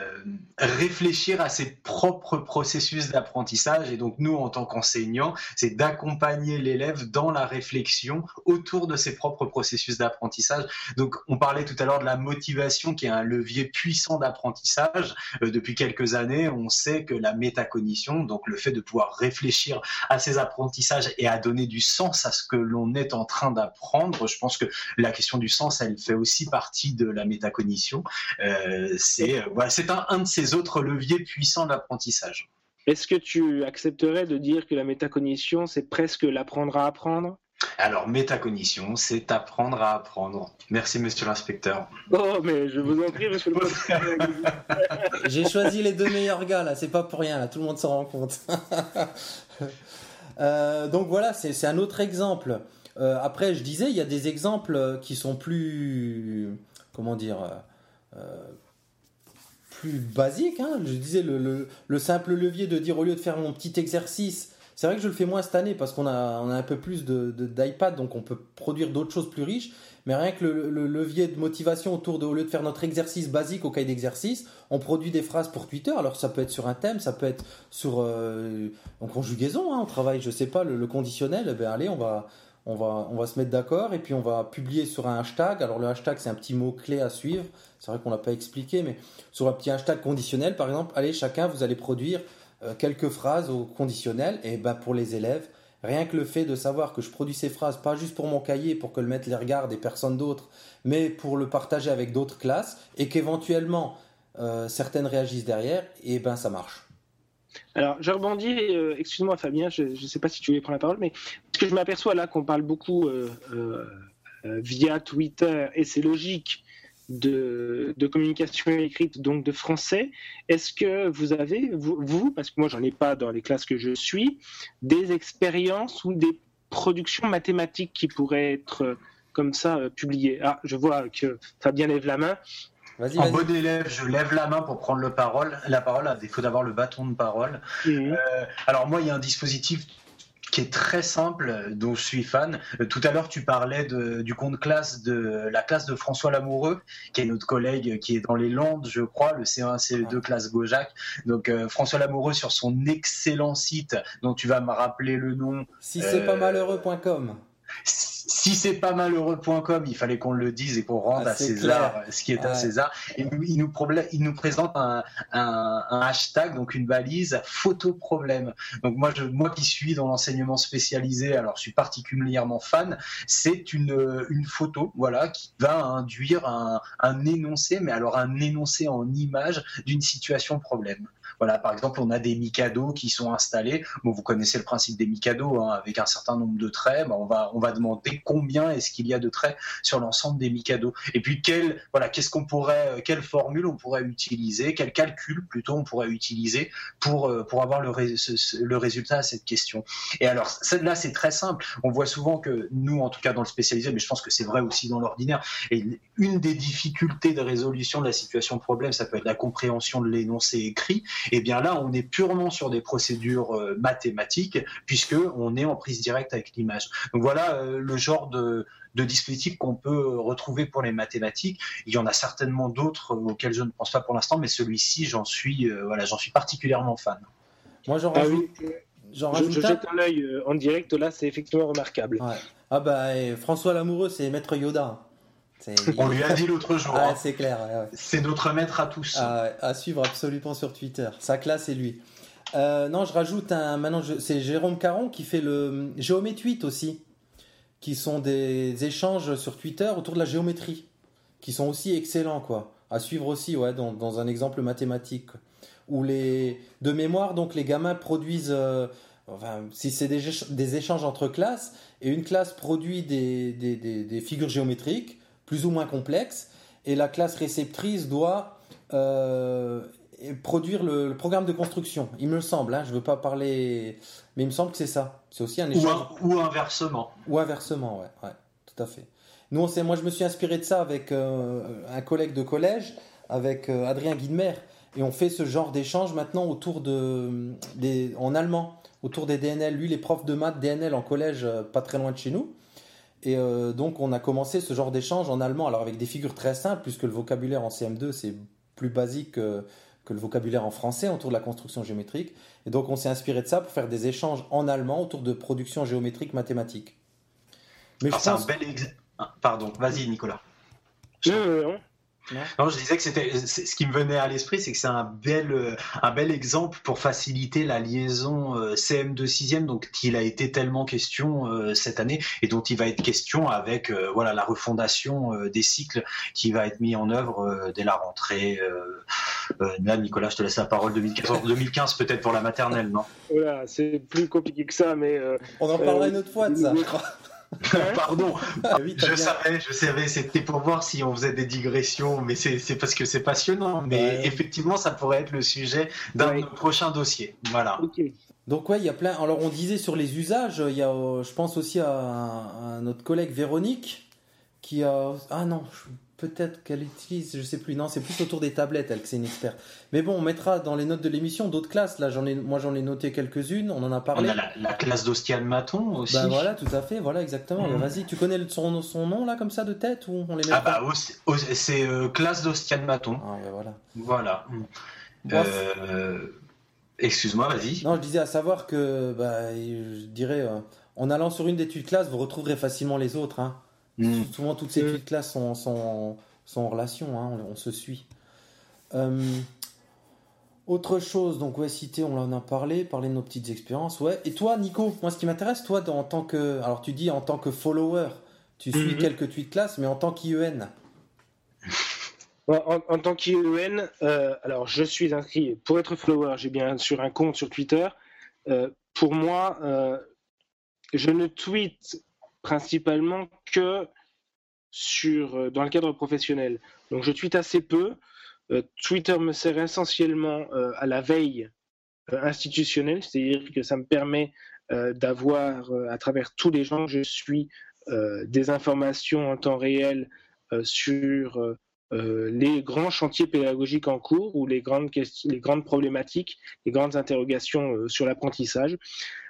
réfléchir à ses propres processus d'apprentissage. Et donc nous, en tant qu'enseignants, c'est d'accompagner l'élève dans la réflexion autour de ses propres processus d'apprentissage. Donc on parlait tout à l'heure de la motivation, qui est un levier puissant d'apprentissage. Euh, depuis quelques années, on sait que la métacognition, donc le fait de pouvoir réfléchir à ses apprentissages et à donner du sens à ce que l'on est en train d'apprendre. Je pense que la question du sens, elle fait aussi partie de la métacognition. Euh, c'est euh, voilà, c'est un, un de ces autres leviers puissants d'apprentissage. Est-ce que tu accepterais de dire que la métacognition, c'est presque l'apprendre à apprendre? Alors, métacognition, c'est apprendre à apprendre. Merci, monsieur l'inspecteur. Oh, mais je vous en prie, monsieur le professeur. J'ai choisi les deux meilleurs gars là, c'est pas pour rien là, tout le monde s'en rend compte. Euh, donc voilà, c'est c'est un autre exemple. Euh, après, je disais, il y a des exemples qui sont plus, comment dire, euh, euh, plus basiques. hein. Je disais le, le- le simple levier de dire au lieu de faire mon petit exercice, C'est vrai que je le fais moins cette année parce qu'on a, un peu plus de, de- d'iPad, donc on peut produire d'autres choses plus riches. Mais rien que le, le levier de motivation autour de, au lieu de faire notre exercice basique au cahier d'exercice, on produit des phrases pour Twitter. Alors ça peut être sur un thème, ça peut être sur euh, en conjugaison. Hein, on travaille, je sais pas, le, le conditionnel. Eh Ben allez, on va, on va, on va se mettre d'accord et puis on va publier sur un hashtag. Alors le hashtag c'est un petit mot clé à suivre. C'est vrai qu'on l'a pas expliqué, mais sur un petit hashtag conditionnel, par exemple, allez chacun, vous allez produire euh, quelques phrases au conditionnel. Et ben pour les élèves, rien que le fait de savoir que je produis ces phrases pas juste pour mon cahier, pour que le maître les regarde et personne d'autre, mais pour le partager avec d'autres classes et qu'éventuellement euh, certaines réagissent derrière, et ben ça marche. Alors, je rebondis, euh, excuse-moi Fabien, je ne sais pas si tu voulais prendre la parole, mais parce que je m'aperçois là qu'on parle beaucoup euh, euh, via Twitter, et c'est logique, de, communication écrite, donc de français. Est-ce que vous avez, vous, parce que moi j'en ai pas dans les classes que je suis, des expériences ou des productions mathématiques qui pourraient être comme ça publiées? Ah, je vois que Fabien lève la main. Vas-y, En vas-y. bon élève, je lève la main pour prendre le parole, la parole à défaut d'avoir le bâton de parole. Mhm. Euh, alors moi, il y a un dispositif qui est très simple, euh, dont je suis fan. Euh, Tout à l'heure, tu parlais de- du compte classe de la classe de François Lamoureux, qui est notre collègue qui est dans les Landes, je crois, le C1, CE2 classe Gojac. Donc euh, François Lamoureux sur son excellent site, dont tu vas me rappeler le nom, Si c'est pas Euh, malheureux.com. si c'est pas malheureux.com, il fallait qu'on le dise et qu'on rende Ah, à César ce qui est à. César. Et il nous, problè- il nous présente un, un- un hashtag, donc une balise photo problème. Donc moi, je, moi qui suis dans l'enseignement spécialisé, alors je suis particulièrement fan, c'est une, une photo, voilà, qui va induire un, un énoncé, mais alors un énoncé en image d'une situation problème. Voilà, par exemple, on a des Mikado qui sont installés. Bon, vous connaissez le principe des Mikado, hein, avec un certain nombre de traits. Ben, on va on va demander combien est-ce qu'il y a de traits sur l'ensemble des Mikado. Et puis quelle voilà, qu'est-ce qu'on pourrait, euh, quelle formule on pourrait utiliser, quel calcul plutôt on pourrait utiliser pour euh, pour avoir le le résultat à cette question. Et alors celle-là, c'est très simple. On voit souvent que nous, en tout cas dans le spécialisé, mais je pense que c'est vrai aussi dans l'ordinaire. Une des difficultés de résolution de la situation de problème, ça peut être la compréhension de l'énoncé écrit. Et bien là, on est purement sur des procédures euh, mathématiques, puisque on est en prise directe avec l'image. Donc voilà euh, le genre de, de dispositif qu'on peut euh, retrouver pour les mathématiques. Il y en a certainement d'autres auxquels je ne pense pas pour l'instant, mais celui-ci, j'en suis, euh, voilà, j'en suis particulièrement fan. Moi, j'en Ah rajoute, oui, j'en je, rajoute je un. jette un œil en direct, là c'est effectivement remarquable. Ouais. Ah bah, et François Lamoureux, c'est Maître Yoda. C'est On lui a dit l'autre jour. Ah, hein. c'est clair. ouais, ouais. C'est notre maître à tous. À, à suivre absolument sur Twitter. Sa classe et lui. Euh, non, je rajoute un. Maintenant, c'est Jérôme Caron qui fait le Géométweet aussi, qui sont des échanges sur Twitter autour de la géométrie, qui sont aussi excellents, quoi. À suivre aussi, ouais, dans, dans un exemple mathématique. quoi. Où les. De mémoire, donc, les gamins produisent. euh, Enfin, si c'est des, des échanges entre classes, et une classe produit des, des- des figures géométriques, plus ou moins complexes, et la classe réceptrice doit euh, produire le, le programme de construction. Il me semble, hein, je ne veux pas parler, mais il me semble que c'est ça. C'est aussi un Ou, échange. un- ou inversement. Ou inversement, ouais, ouais, tout à fait. Nous, on sait, moi, je me suis inspiré de ça avec euh, un collègue de collège, avec euh, Adrien Guidemer, et on fait ce genre d'échange maintenant autour de, des, en allemand, autour des DNL. Lui, les profs de maths DNL en collège, pas très loin de chez nous. Et euh, donc, on a commencé ce genre d'échange en allemand, alors avec des figures très simples, puisque le vocabulaire en CM2, c'est plus basique que, que le vocabulaire en français autour de la construction géométrique. Et donc, on s'est inspiré de ça pour faire des échanges en allemand autour de production géométrique mathématique. Mais Alors, je c'est un bel ex- Ah, Pardon, vas-y Nicolas. Non, non, non. Non, je disais que c'était ce qui me venait à l'esprit, c'est que c'est un bel euh, un bel exemple pour faciliter la liaison euh, CM2 6e, donc il a été tellement question euh, cette année et dont il va être question avec euh, voilà la refondation euh, des cycles qui va être mis en œuvre euh, dès la rentrée. euh, euh, là, Nicolas, je te laisse la parole 2014, 2015 peut-être pour la maternelle, non? Voilà, c'est plus compliqué que ça, mais euh, On en parlera Euh, une autre fois de ça, je crois. Pardon, Ah oui, je bien- savais, je savais, c'était pour voir si on faisait des digressions, mais c'est parce que c'est passionnant. Mais Ouais. effectivement, ça pourrait être le sujet d'un Ouais. de nos prochains dossiers. Voilà. Donc ouais, il y a plein. Alors on disait sur les usages, il y a, euh, je pense aussi à, à notre collègue Véronique qui a. Ah non, je- peut-être qu'elle utilise, je sais plus. Non, c'est plus autour des tablettes, elle, que c'est une experte. Mais bon, on mettra dans les notes de l'émission d'autres classes. Là, j'en ai, moi, j'en ai noté quelques-unes. On en a On parlé. a la, la classe d'Ostian Maton aussi. Bah voilà, tout à fait. Voilà, exactement. Bah, Vas-y, tu connais son, son nom là, comme ça, de tête ou on les met Ah bah c'est euh, classe d'Ostian Maton. Ah, bah, voilà. Voilà. Bon, Euh, Excuse-moi, vas-y. Non, je disais à savoir que, bah, je dirais, euh, en allant sur une des tuiles classes, vous retrouverez facilement les autres. Hein. Mm. Souvent, toutes ces classes sont, sont, sont en relation, hein, on, on se suit. Euh, autre chose, donc, ouais, cité, on en a parlé, parler de nos petites expériences, ouais. Et toi, Nico, moi, ce qui m'intéresse, toi, en tant que. Alors, tu dis en tant que follower, tu suis Mhm. quelques tweets classes, mais en tant qu'IEN. En, en- en tant qu'IEN, euh, alors je suis inscrit, pour être follower, j'ai bien sûr un compte sur Twitter. Euh, pour moi, euh, je ne tweete principalement que sur, euh, dans le cadre professionnel. Donc je tweete assez peu. Euh, Twitter me sert essentiellement euh, à la veille institutionnelle, c'est-à-dire que ça me permet d'avoir, à travers tous les gens que je suis, des informations en temps réel sur les grands chantiers pédagogiques en cours ou les grandes, les grandes problématiques, les grandes interrogations sur l'apprentissage,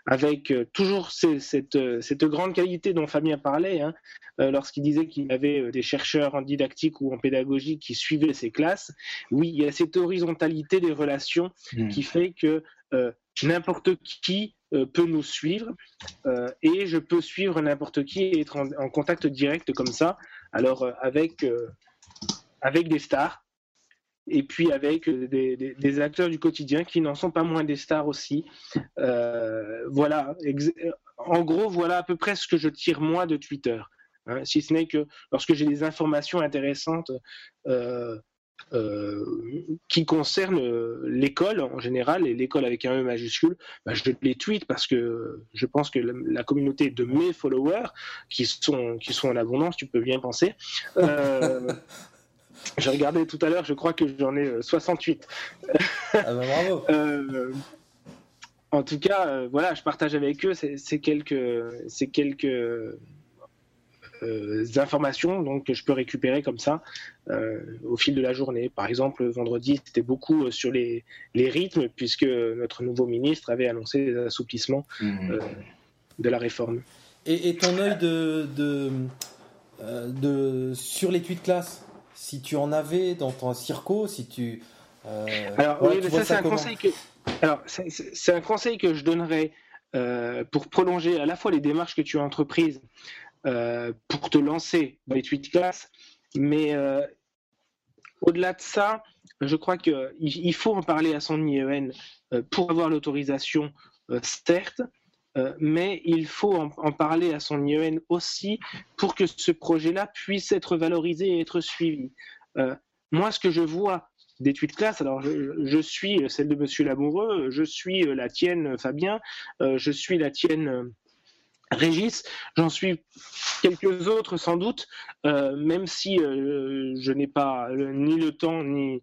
avec euh, toujours ces- cette, euh, cette grande qualité dont Fabien parlait, hein, euh, lorsqu'il disait qu'il avait des chercheurs en didactique ou en pédagogie qui suivaient ses classes. Oui, il y a cette horizontalité des relations Mm. qui fait que euh, n'importe qui euh, peut nous suivre euh, et je peux suivre n'importe qui et être en, en contact direct comme ça. Alors avec avec des stars et puis avec des, acteurs du quotidien qui n'en sont pas moins des stars aussi. Euh, voilà, en gros, voilà à peu près ce que je tire moi de Twitter. hein, si ce n'est que lorsque j'ai des informations intéressantes euh, euh, qui concernent l'école en général, et l'école avec un E majuscule, bah, je les tweet parce que je pense que la, communauté de mes followers, qui sont, qui sont en abondance, tu peux bien penser, j'ai regardé tout à l'heure, je crois que j'en ai euh, 68. Ah bah bravo. Euh, en tout cas, euh, voilà, je partage avec eux ces, ces quelques, ces quelques euh, informations donc, que je peux récupérer comme ça euh, au fil de la journée. Par exemple, vendredi, c'était beaucoup euh, sur les, les rythmes, puisque notre nouveau ministre avait annoncé les assouplissements Mm. euh, de la réforme. Et, et ton œil de, de, euh, de, sur les tweets classe, si tu en avais dans ton circo, si tu. euh, Alors, voilà, oui, mais ça, c'est un conseil que. Alors, un conseil que je donnerais euh, pour prolonger à la fois les démarches que tu as entreprises euh, pour te lancer dans les tweets classes, mais au-delà de ça, je crois qu'il il faut en parler à son IEN pour avoir l'autorisation, certes, euh, mais il faut en, parler à son IEN aussi pour que ce projet-là puisse être valorisé et être suivi. Euh, moi, ce que je vois des tweets classes, alors je, suis celle de Monsieur Lamoureux, je suis la tienne Fabien, euh, je suis la tienne Régis, j'en suis quelques autres sans doute, même si je n'ai pas ni le temps ni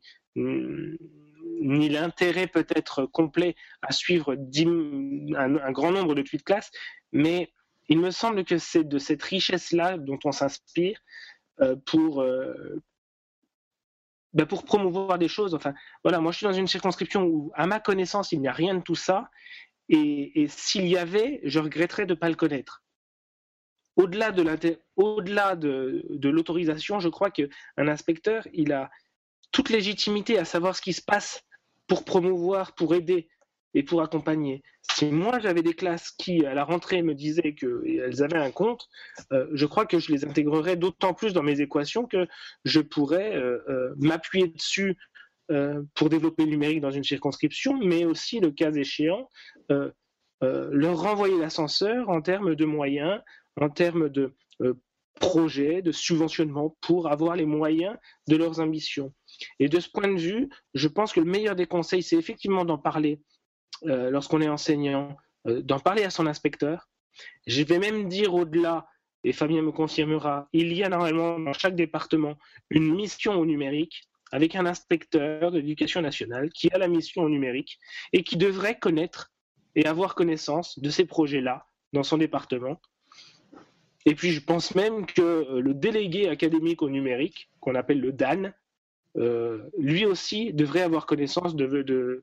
l'intérêt peut-être complet à suivre un, grand nombre de tweets classes, mais il me semble que c'est de cette richesse-là dont on s'inspire euh, pour, euh, bah, pour promouvoir des choses. Enfin, voilà, moi je suis dans une circonscription où, à ma connaissance, il n'y a rien de tout ça. Et, s'il y avait, je regretterais de ne pas le connaître. Au-delà de au-delà de, de l'autorisation, je crois qu'un inspecteur, il a toute légitimité à savoir ce qui se passe pour promouvoir, pour aider et pour accompagner. Si moi j'avais des classes qui, à la rentrée, me disaient qu'elles avaient un compte, euh, je crois que je les intégrerais d'autant plus dans mes équations que je pourrais euh, euh, m'appuyer dessus pour développer le numérique dans une circonscription, mais aussi, le cas échéant, leur renvoyer l'ascenseur en termes de moyens, en termes de projets, de subventionnement pour avoir les moyens de leurs ambitions. Et de ce point de vue, je pense que le meilleur des conseils, c'est effectivement d'en parler euh, lorsqu'on est enseignant, euh, d'en parler à son inspecteur. Je vais même dire au-delà, et Fabien me confirmera, il y a normalement dans chaque département une mission au numérique avec un inspecteur de l'éducation nationale qui a la mission au numérique et qui devrait connaître et avoir connaissance de ces projets-là dans son département et puis je pense même que euh, le délégué académique au numérique, qu'on appelle le DAN, lui aussi devrait avoir connaissance de,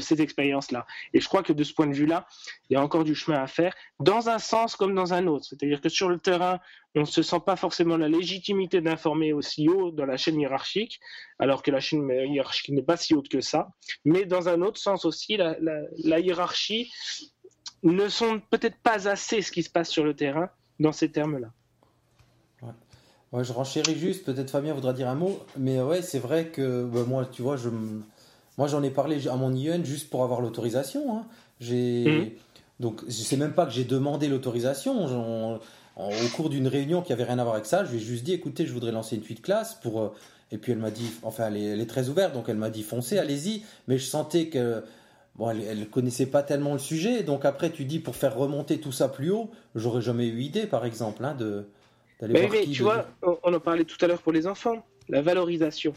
ces expériences-là. Et je crois que de ce point de vue-là, il y a encore du chemin à faire, dans un sens comme dans un autre. C'est-à-dire que sur le terrain, on ne se sent pas forcément la légitimité d'informer aussi haut dans la chaîne hiérarchique, alors que la chaîne hiérarchique n'est pas si haute que ça. Mais dans un autre sens aussi, la, la, la hiérarchie ne sont peut-être pas assez ce qui se passe sur le terrain dans ces termes-là. Ouais, je renchéris juste, peut-être Fabien voudra dire un mot, mais ouais, c'est vrai que bah, moi, tu vois, je, moi j'en ai parlé à mon IEN juste pour avoir l'autorisation. Hein. J'ai, mmh. donc je sais même pas que j'ai demandé l'autorisation. Au cours d'une réunion qui avait rien à voir avec ça, je lui ai juste dit, écoutez, je voudrais lancer une suite classe pour. Euh, et puis elle m'a dit, enfin, elle est, elle est, très ouverte, donc elle m'a dit, foncez, allez-y. Mais je sentais que bon, elle, elle connaissait pas tellement le sujet, donc après tu dis pour faire remonter tout ça plus haut, j'aurais jamais eu idée, par exemple, hein, de mais, mais tu vois, on en parlait tout à l'heure pour les enfants, la valorisation.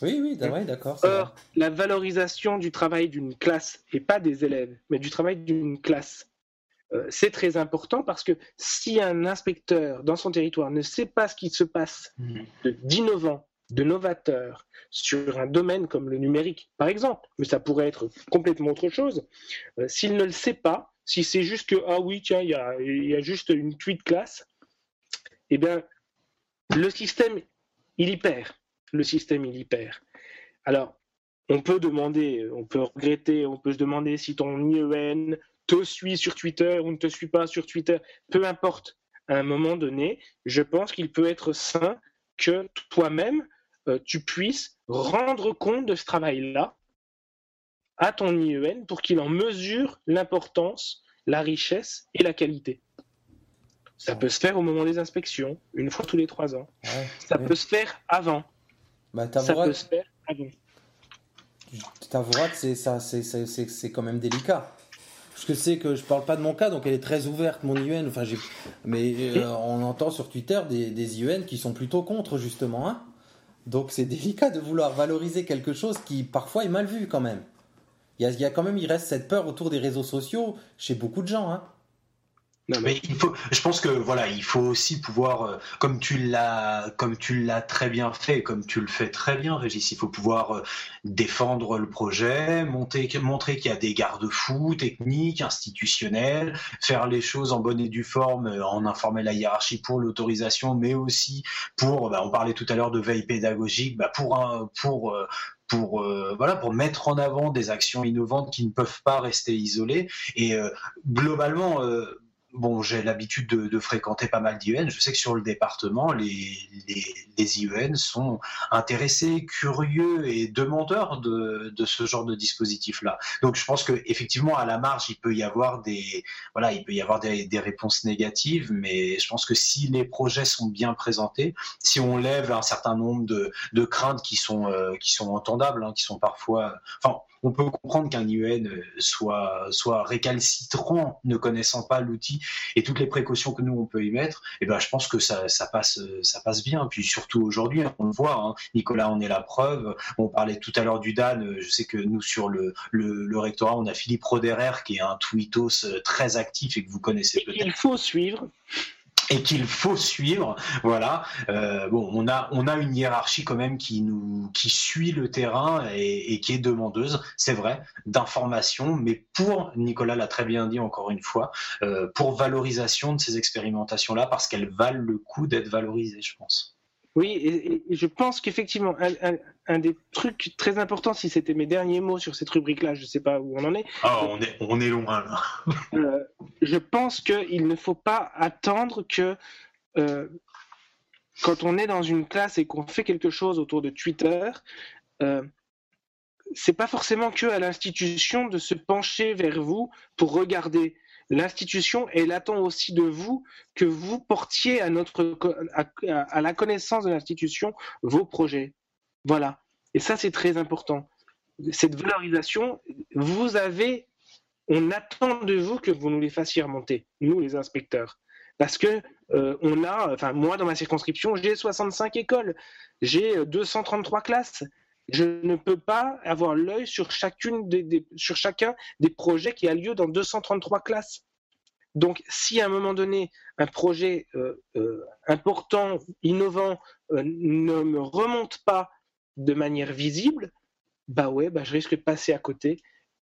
Oui, oui, d'accord. Or, la valorisation du travail d'une classe, et pas des élèves, mais du travail d'une classe, euh, c'est très important parce que si un inspecteur dans son territoire ne sait pas ce qui se passe d'innovant, de novateur sur un domaine comme le numérique, par exemple, mais ça pourrait être complètement autre chose, euh, s'il ne le sait pas, si c'est juste que, ah oui, tiens, il y a, y a, juste une tweet classe, eh bien, le système, il y perd. Le système, il y perd. Alors, on peut demander, on peut regretter, on peut se demander si ton IEN te suit sur Twitter ou ne te suit pas sur Twitter, peu importe. À un moment donné, je pense qu'il peut être sain que toi-même, euh, tu puisses rendre compte de ce travail-là à ton IEN pour qu'il en mesure l'importance, la richesse et la qualité. Ça peut se faire au moment des inspections, une fois tous les trois ans. Ouais, ça ouais. peut se faire avant. Bah, ça peut se faire avant. T'avoueras que c'est ça, c'est quand même délicat. Parce que c'est que je parle pas de mon cas, donc elle est très ouverte, mon IUN. Enfin, mais euh, on entend sur Twitter des, des IUN qui sont plutôt contre, justement. Hein donc c'est délicat de vouloir valoriser quelque chose qui parfois est mal vu quand même. Il y, a, il y a quand même, il reste cette peur autour des réseaux sociaux chez beaucoup de gens. Hein mais il faut, je pense que voilà, il faut aussi pouvoir, euh, comme tu l'as, comme tu l'as très bien fait, comme tu le fais très bien, Régis, il faut pouvoir euh, défendre le projet, monter, montrer qu'il y a des garde-fous techniques, institutionnels, faire les choses en bonne et due forme, euh, en informer la hiérarchie pour l'autorisation, mais aussi pour, bah, on parlait tout à l'heure de veille pédagogique, bah, pour pour pour voilà pour mettre en avant des actions innovantes qui ne peuvent pas rester isolées. Et globalement bon, j'ai l'habitude de, fréquenter pas mal d'IEN. Je sais que sur le département, les, les, IEN sont intéressés, curieux et demandeurs de, ce genre de dispositif-là. Donc, je pense que effectivement, à la marge, il peut y avoir des, voilà, il peut y avoir des, réponses négatives, mais je pense que si les projets sont bien présentés, si on lève un certain nombre de, de craintes qui sont, euh, qui sont entendables, hein, qui sont parfois, enfin, on peut comprendre qu'un IEN soit, soit récalcitrant, ne connaissant pas l'outil et toutes les précautions que nous on peut y mettre. Et eh ben, je pense que ça, ça passe, ça passe bien. Puis surtout aujourd'hui, on le voit. Hein. Nicolas, on est la preuve. On parlait tout à l'heure du DAN. Je sais que nous sur le, le, le rectorat, on a Philippe Roderer qui est un tweetos très actif et que vous connaissez peut-être. Il faut suivre et qu'il faut suivre. Voilà. Euh, bon, on a on a une hiérarchie quand même qui nous qui suit le terrain et, qui est demandeuse, c'est vrai, d'informations, mais pour Nicolas l'a très bien dit encore une fois, euh, pour valorisation de ces expérimentations là, parce qu'elles valent le coup d'être valorisées, je pense. Oui, et, et je pense qu'effectivement, un, un, un, des trucs très importants, si c'était mes derniers mots sur cette rubrique-là, je ne sais pas où on en est. Ah, on est, on est loin là. euh, je pense qu'il ne faut pas attendre que euh, quand on est dans une classe et qu'on fait quelque chose autour de Twitter, euh, c'est pas forcément que à l'institution de se pencher vers vous pour regarder l'institution, elle attend aussi de vous que vous portiez à, notre, à, à la connaissance de l'institution vos projets. Voilà. Et ça, c'est très important. Cette valorisation, vous avez, on attend de vous que vous nous les fassiez remonter, nous les inspecteurs. Parce que euh, on a, enfin moi dans ma circonscription, j'ai 65 écoles, j'ai 233 classes. Je ne peux pas avoir l'œil sur, sur chacun des projets qui a lieu dans 233 classes. Donc, si à un moment donné, un projet euh, euh, important, innovant, euh, ne me remonte pas de manière visible, bah ouais, bah je risque de passer à côté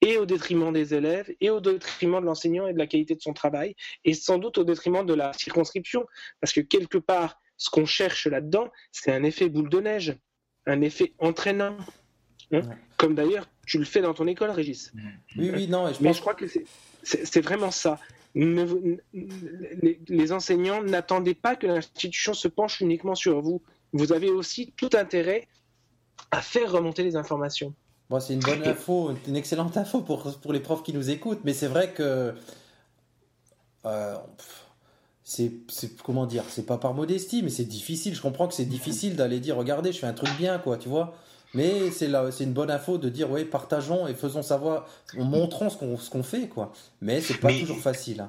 et au détriment des élèves, et au détriment de l'enseignant et de la qualité de son travail, et sans doute au détriment de la circonscription, parce que quelque part, ce qu'on cherche là-dedans, c'est un effet boule de neige, un effet entraînant. Hein Ouais. Comme d'ailleurs, tu le fais dans ton école, Régis. Oui, oui, non, et je Mais pense je crois que c'est- vraiment ça. Ne- les, les enseignants n'attendaient pas que l'institution se penche uniquement sur vous. Vous avez aussi tout intérêt à faire remonter les informations. Bon, c'est une bonne info, une excellente info pour, pour les profs qui nous écoutent, mais c'est vrai que euh, pff, c'est comment dire, c'est pas par modestie, mais c'est difficile. Je comprends que c'est difficile d'aller dire, regardez, je fais un truc bien, quoi, tu vois. Mais c'est là, c'est une bonne info de dire, oui, partageons et faisons savoir, montrons ce qu'on ce qu'on fait, quoi. Mais c'est pas Mais- toujours facile. hein.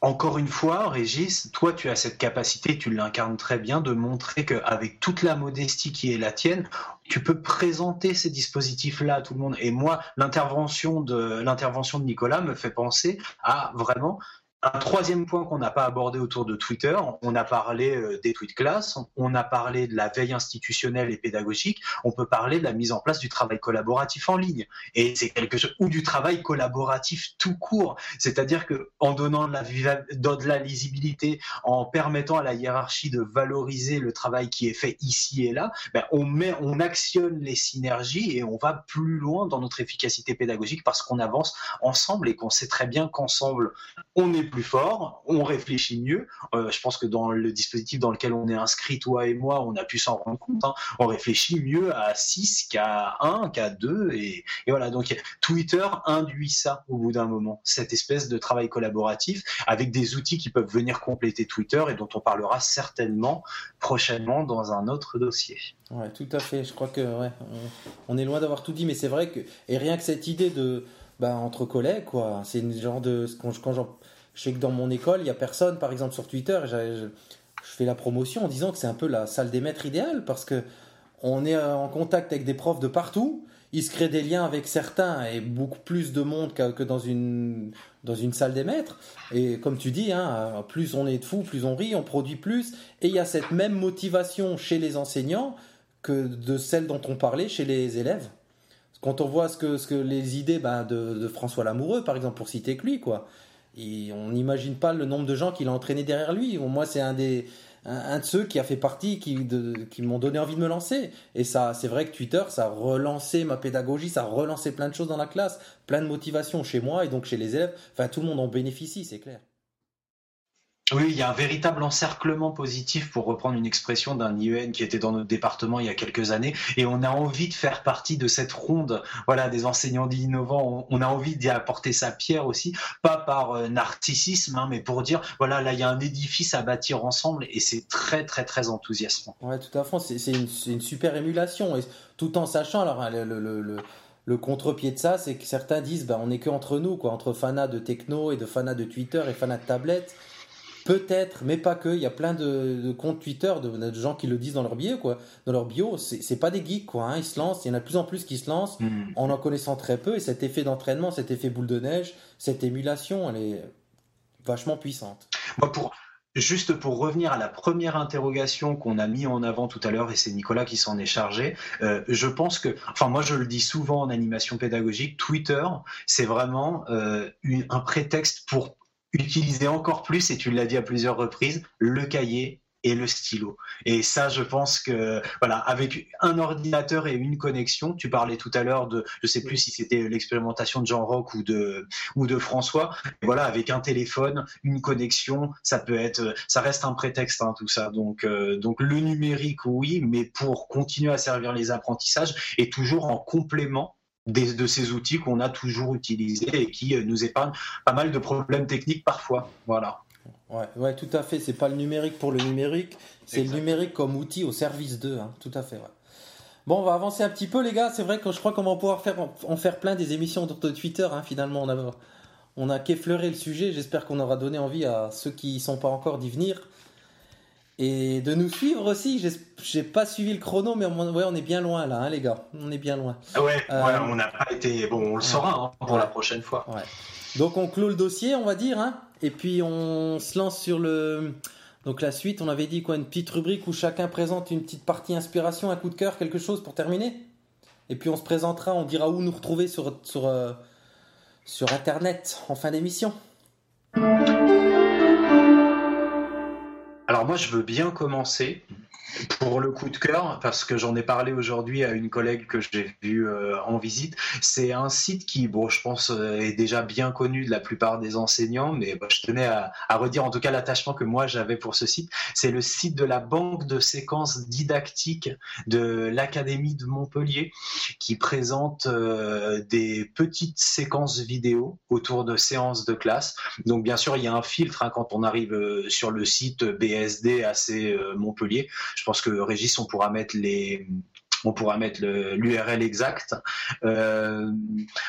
Encore une fois, Régis, toi, tu as cette capacité, tu l'incarnes très bien, de montrer qu'avec toute la modestie qui est la tienne, tu peux présenter ces dispositifs-là à tout le monde. Et moi, l'intervention de, l'intervention de Nicolas me fait penser à vraiment un troisième point qu'on n'a pas abordé autour de Twitter. On a parlé euh, des tweets classe, on a parlé de la veille institutionnelle et pédagogique, on peut parler de la mise en place du travail collaboratif en ligne. Et c'est quelque chose, ou du travail collaboratif tout court. C'est-à-dire que en donnant de la, lisibilité, en permettant à la hiérarchie de valoriser le travail qui est fait ici et là, ben, on met, on actionne les synergies et on va plus loin dans notre efficacité pédagogique parce qu'on avance ensemble et qu'on sait très bien qu'ensemble on est plus fort, on réfléchit mieux. Euh, je pense que dans le dispositif dans lequel on est inscrit, toi et moi, on a pu s'en rendre compte. hein. On réfléchit mieux à 6 qu'à 1, qu'à 2 et, voilà. Donc Twitter induit ça au bout d'un moment, cette espèce de travail collaboratif avec des outils qui peuvent venir compléter Twitter et dont on parlera certainement prochainement dans un autre dossier. Ouais, tout à fait. Je crois que ouais, on, est loin d'avoir tout dit, mais c'est vrai que et rien que cette idée de bah, entre collègues, quoi, c'est une genre de quand quand je sais que dans mon école, il y a personne, par exemple sur Twitter, je, fais la promotion en disant que c'est un peu la salle des maîtres idéale parce que on est euh, en contact avec des profs de partout. Il se crée des liens avec certains et beaucoup plus de monde que, dans une dans une salle des maîtres. Et comme tu dis, hein, euh, plus on est de fous, plus on rit, on produit plus. Et il y a cette même motivation chez les enseignants que de celle dont on parlait chez les élèves. Quand on voit ce que, ce que les idées ben, de François Lamoureux, par exemple, pour citer que lui, quoi. Et on n'imagine pas le nombre de gens qu'il a entraîné derrière lui. Moi, c'est un des un, de ceux qui a fait partie, qui, qui m'ont donné envie de me lancer. Et ça, c'est vrai que Twitter, ça a relancé ma pédagogie, ça a relancé plein de choses dans la classe, plein de motivation chez moi et donc chez les élèves. Enfin, tout le monde en bénéficie, c'est clair. Oui, il y a un véritable encerclement positif pour reprendre une expression d'un IEN qui était dans notre département il y a quelques années. Et on a envie de faire partie de cette ronde, voilà, des enseignants dits innovants. On, a envie d'y apporter sa pierre aussi, pas par euh, narcissisme, hein, mais pour dire, voilà, là, il y a un édifice à bâtir ensemble et c'est très, très, très enthousiasmant. Ouais, tout à fait. C'est une, super émulation. Tout en sachant, alors, hein, le, contre-pied de ça, c'est que certains disent, bah, on n'est que entre nous, quoi, entre fanas de techno et de fanas de Twitter et fanas de tablette. Peut-être, mais pas que. Il y a plein de, de comptes Twitter de, de gens qui le disent dans leur bio, quoi. Dans leur bio, c'est pas des geeks, quoi. hein. Ils se lancent. Il y en a de plus en plus qui se lancent en en connaissant très peu. Et cet effet d'entraînement, cet effet boule de neige, cette émulation, elle est vachement puissante. Moi, pour, juste pour revenir à la première interrogation qu'on a mis en avant tout à l'heure, et c'est Nicolas qui s'en est chargé, euh, je pense que, enfin moi je le dis souvent en animation pédagogique, Twitter, c'est vraiment euh, une- un prétexte pour utiliser encore plus, et tu l'as dit à plusieurs reprises, le cahier et le stylo. Et ça, je pense que, voilà, avec un ordinateur et une connexion, tu parlais tout à l'heure de, je sais plus si c'était l'expérimentation de Jean Roch ou de, ou de François, voilà, avec un téléphone, une connexion, ça peut être, ça reste un prétexte, hein, tout ça. Donc, euh, donc le numérique, oui, mais pour continuer à servir les apprentissages et toujours en complément des- de ces outils qu'on a toujours utilisés et qui euh, nous épargnent pas mal de problèmes techniques parfois. Voilà. Ouais, ouais, tout à fait. C'est pas le numérique pour le numérique, c'est le numérique comme outil au service d'eux. hein. Tout à fait. ouais. Bon, on va avancer un petit peu, les gars. C'est vrai que je crois qu'on va pouvoir faire, en faire plein des émissions de de Twitter. hein. Finalement, on a, on a qu'effleuré le sujet. J'espère qu'on aura donné envie à ceux qui y sont pas encore d'y venir. Et de nous suivre aussi. J'ai- pas suivi le chrono, mais on, ouais, on est bien loin là, hein, les gars. On est bien loin. Ouais, Euh, voilà, on n'a pas été. Bon, on le saura hein, pour ouais. la prochaine fois. Ouais. Donc on clôt le dossier, on va dire, hein, et puis on se lance sur le. Donc la suite, on avait dit quoi Une petite rubrique où chacun présente une petite partie inspiration, un coup de cœur, quelque chose pour terminer Et puis on se présentera, on dira où nous retrouver sur, sur, euh, sur Internet en fin d'émission. Alors moi, je veux bien commencer pour le coup de cœur, parce que j'en ai parlé aujourd'hui à une collègue que j'ai vue euh, en visite, c'est un site qui, bon, je pense, euh, est déjà bien connu de la plupart des enseignants, mais bah, je tenais à, redire en tout cas l'attachement que moi j'avais pour ce site. C'est le site de la banque de séquences didactiques de l'Académie de Montpellier, qui présente euh, des petites séquences vidéo autour de séances de classe. Donc bien sûr, il y a un filtre hein, quand on arrive sur le site BSD AC Montpellier. Je pense que Régis, on pourra mettre l'URL exact. Euh,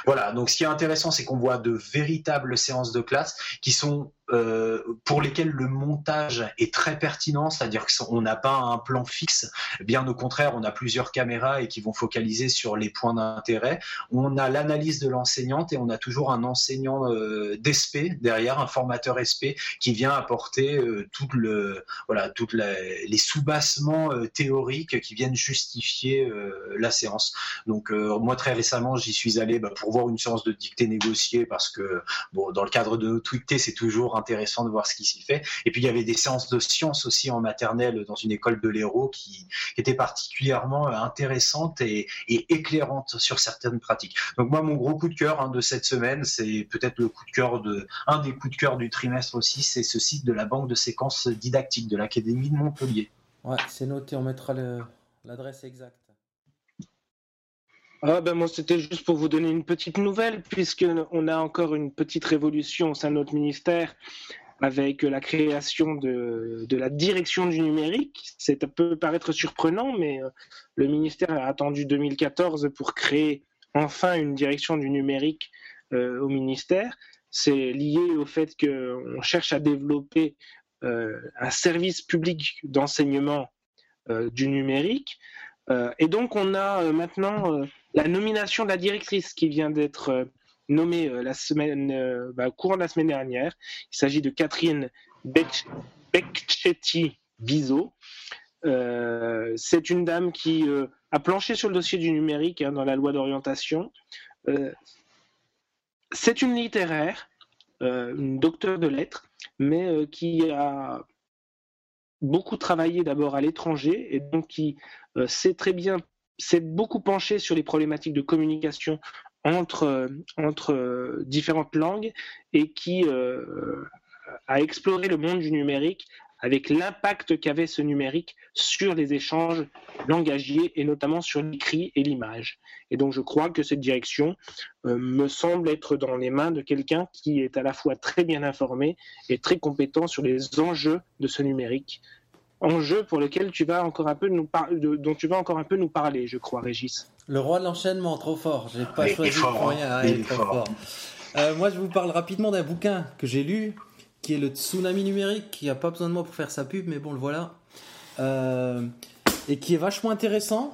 voilà, donc ce qui est intéressant, c'est qu'on voit de véritables séances de classe qui sont euh, pour lesquels le montage est très pertinent, c'est-à-dire qu'on n'a pas un plan fixe, bien au contraire, on a plusieurs caméras et qui vont focaliser sur les points d'intérêt. On a l'analyse de l'enseignante et on a toujours un enseignant euh, d'ESP derrière, un formateur SP qui vient apporter euh, le, voilà, toutes les sous-bassements euh, théoriques qui viennent justifier la séance. Donc moi très récemment, j'y suis allé bah, pour voir une séance de dictée négociée parce que bon, dans le cadre de nos tweetés, c'est toujours intéressant de voir ce qui s'y fait. Et puis il y avait des séances de sciences aussi en maternelle dans une école de l'Hérault qui, étaient particulièrement euh, intéressantes et, éclairantes sur certaines pratiques. Donc moi, mon gros coup de cœur hein, de cette semaine, c'est peut-être le coup de cœur de un des coups de cœur du trimestre aussi, c'est ce site de la banque de séquences didactiques de l'Académie de Montpellier. Ouais, c'est noté, on mettra l'adresse exacte. Ah ben moi c'était juste pour vous donner une petite nouvelle puisque on a encore une petite révolution au sein de notre ministère avec la création de, la direction du numérique. Ça peut paraître surprenant, mais euh, le ministère a attendu 2014 pour créer enfin une direction du numérique euh, au ministère. C'est lié au fait qu'on cherche à développer euh, un service public d'enseignement du numérique. et donc on a maintenant la nomination de la directrice qui vient d'être euh, nommée euh, la semaine, euh, bah, courant de la semaine dernière. Il s'agit de Catherine Becchetti-Bizot. c'est une dame qui a planché sur le dossier du numérique hein, dans la loi d'orientation. c'est une littéraire, une docteure de lettres, mais qui a beaucoup travaillé d'abord à l'étranger et donc qui sait très bien s'est beaucoup penché sur les problématiques de communication entre, entre différentes langues et qui euh, a exploré le monde du numérique avec l'impact qu'avait ce numérique sur les échanges langagiers et notamment sur l'écrit et l'image. Et donc je crois que cette direction euh, me semble être dans les mains de quelqu'un qui est à la fois très bien informé et très compétent sur les enjeux de ce numérique enjeu pour lequel tu vas encore un peu nous dont tu vas encore un peu nous parler, je crois, Régis. Le roi de l'enchaînement, trop fort. J'ai pas choisi pour rien. Hein, il est trop fort. Euh, moi, je vous parle rapidement d'un bouquin que j'ai lu, qui est le Tsunami numérique, qui a pas besoin de moi pour faire sa pub, mais bon, le voilà, euh, et qui est vachement intéressant,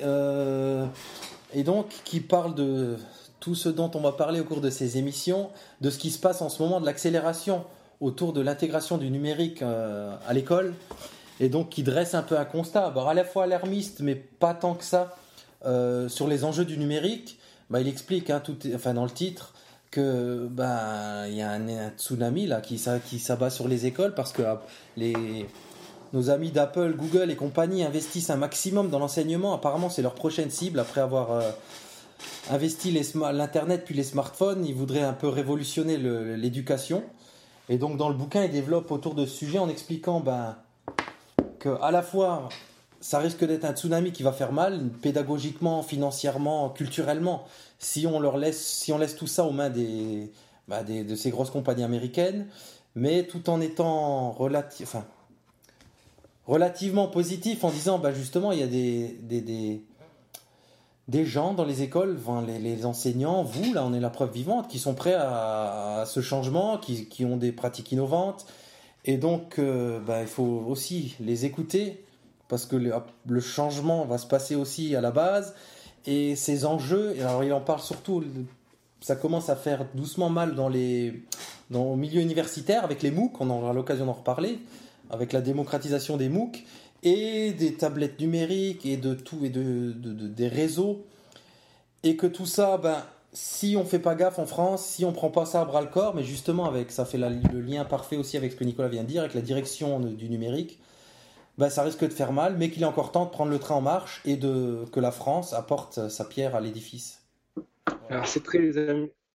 euh, et donc qui parle de tout ce dont on va parler au cours de ces émissions, de ce qui se passe en ce moment, de l'accélération autour de l'intégration du numérique euh, à l'école, et donc qui dresse un peu un constat, à la fois alarmiste, mais pas tant que ça, euh, sur les enjeux du numérique. Bah, il explique, hein, tout, enfin dans le titre, que bah y a un, tsunami là qui, s'abat sur les écoles parce que nos amis d'Apple, Google et compagnie investissent un maximum dans l'enseignement. Apparemment, c'est leur prochaine cible après avoir euh, investi l'internet puis les smartphones. Ils voudraient un peu révolutionner l'éducation. Et donc dans le bouquin, il développe autour de ce sujet en expliquant ben, que à la fois ça risque d'être un tsunami qui va faire mal, pédagogiquement, financièrement, culturellement, si on leur laisse, si on laisse tout ça aux mains des, ben, de ces grosses compagnies américaines, mais tout en étant relativement positif en disant ben, justement il y a des gens dans les écoles, les, enseignants, vous, là, on est la preuve vivante, qui sont prêts à, ce changement, qui, ont des pratiques innovantes. Et donc, euh, bah, il faut aussi les écouter, parce que le, changement va se passer aussi à la base. Et ces enjeux, alors il en parle surtout ça commence à faire doucement mal dans les dans le milieu universitaire avec les MOOC, on aura l'occasion d'en reparler, avec la démocratisation des MOOC et des tablettes numériques et de tout et de, de- de- des réseaux et que tout ça, ben si on fait pas gaffe en France, si on prend pas ça à bras le corps, mais justement avec ça fait le lien parfait aussi avec ce que Nicolas vient de dire, avec la direction du numérique, ben ça risque de faire mal, mais qu'il est encore temps de prendre le train en marche et de que la France apporte sa pierre à l'édifice. Alors c'est très,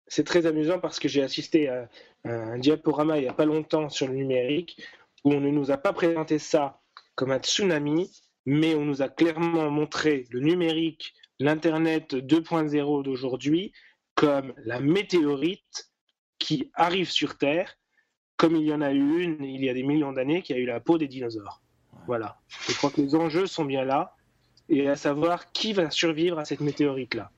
c'est très amusant parce que j'ai assisté à un diaporama il n'y a pas longtemps sur le numérique où on ne nous a pas présenté ça comme un tsunami, mais on nous a clairement montré le numérique, l'Internet 2.0 d'aujourd'hui comme la météorite qui arrive sur Terre, comme il y en a eu une il y a des millions d'années qui a eu la peau des dinosaures. Voilà. Je crois que les enjeux sont bien là, et à savoir qui va survivre à cette météorite-là.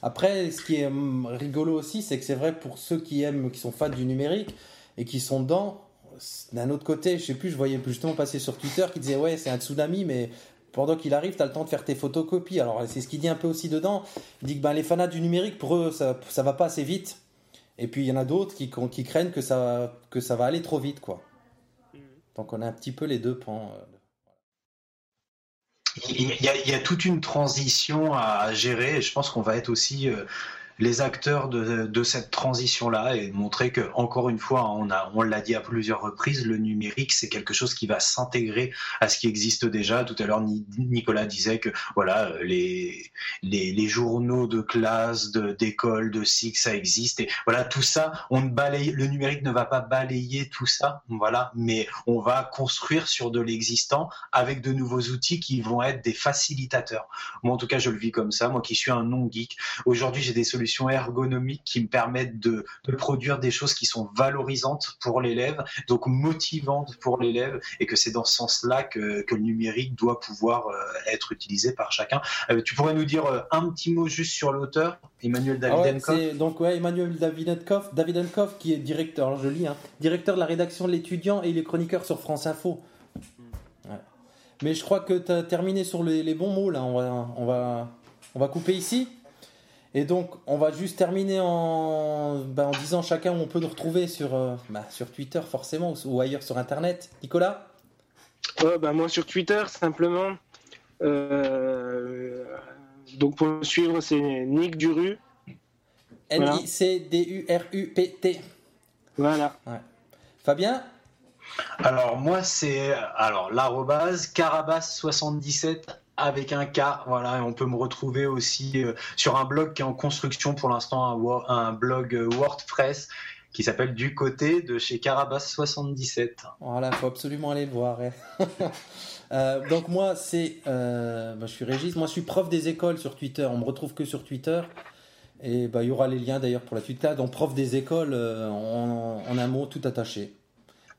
Après, ce qui est hum, rigolo aussi, c'est que c'est vrai pour ceux qui aiment, qui sont fans du numérique et qui sont dedans. D'un autre côté, je sais plus, je voyais justement passer sur Twitter qui disait ouais, c'est un tsunami, mais pendant qu'il arrive, tu as le temps de faire tes photocopies. Alors c'est ce qu'il dit un peu aussi dedans. Il dit que ben, les fanats du numérique, pour eux, ça, ça va pas assez vite. Et puis il y en a d'autres qui, qui craignent que ça, que ça va aller trop vite, quoi. Donc on a un petit peu les deux pans. euh. Il y, a, il y a toute une transition à gérer et je pense qu'on va être aussi euh, les acteurs de, cette transition-là et montrer que, encore une fois, on, a, on l'a dit à plusieurs reprises, le numérique, c'est quelque chose qui va s'intégrer à ce qui existe déjà. Tout à l'heure, Ni- Nicolas disait que voilà, les, les, journaux de classe, de, d'école, de SIC, ça existe. Voilà, tout ça, on balaye, le numérique ne va pas balayer tout ça, voilà, mais on va construire sur de l'existant avec de nouveaux outils qui vont être des facilitateurs. Moi, en tout cas, je le vis comme ça. Moi qui suis un non-geek, aujourd'hui, j'ai des solutions ergonomiques qui me permettent de, de produire des choses qui sont valorisantes pour l'élève, donc motivantes pour l'élève, et que c'est dans ce sens-là que, que le numérique doit pouvoir euh, être utilisé par chacun. Euh, tu pourrais nous dire euh, un petit mot juste sur l'auteur, Emmanuel Ah ouais, Davidenko c'est donc ouais, Emmanuel Davidenkoff, Davidenkoff qui est directeur, alors je lis, hein, directeur de la rédaction de l'étudiant et il est chroniqueur sur France Info. Ouais. Mais je crois que tu as terminé sur les, les bons mots là, on va, on, va, on va couper ici. Et donc on va juste terminer en, ben, en disant chacun où on peut nous retrouver sur, euh, bah, sur Twitter forcément ou, ou ailleurs sur Internet. Nicolas? Ouais, bah, moi sur Twitter, simplement. euh, donc pour me suivre, c'est Nick Duru. N-I-C-D-U-R-U-P-T. Voilà. Fabien? Alors moi c'est alors l'arrobase carabas77 avec un K, voilà, et on peut me retrouver aussi euh, sur un blog qui est en construction pour l'instant, un, blog euh, WordPress qui s'appelle Du côté de chez Carabas77. Voilà, faut absolument aller le voir. ouais. Euh, donc moi, c'est, euh, bah, je suis Régis. Moi, je suis prof des écoles sur Twitter. On me retrouve que sur Twitter. Et bah, il y aura les liens d'ailleurs pour la Twitter. Donc prof des écoles, euh, en, en un mot, tout attaché.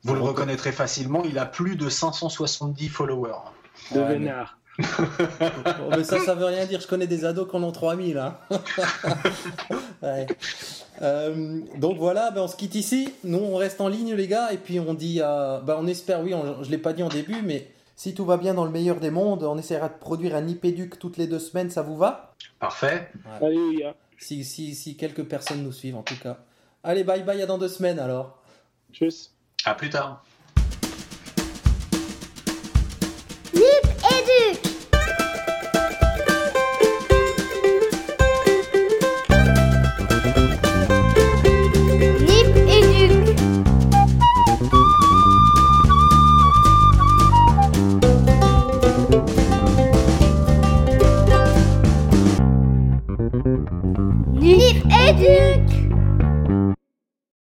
Vous le reconnaîtrez facilement, il a plus de 570 followers. De Ouais, mais- Vénard. Bon, mais ça, ça veut rien dire. Je connais des ados qui en ont 3000. Hein. Ouais. Euh, donc voilà, ben on se quitte ici. Nous, on reste en ligne, les gars. Et puis on dit, euh, ben on espère, oui, on- je l'ai pas dit en début, mais si tout va bien dans le meilleur des mondes, on essaiera de produire un IPDUC toutes les deux semaines. Ça vous va? Parfait. Alléluia. si, si, si quelques personnes nous suivent, en tout cas. Allez, bye bye, à dans deux semaines alors. Tchuss. À plus tard. Nip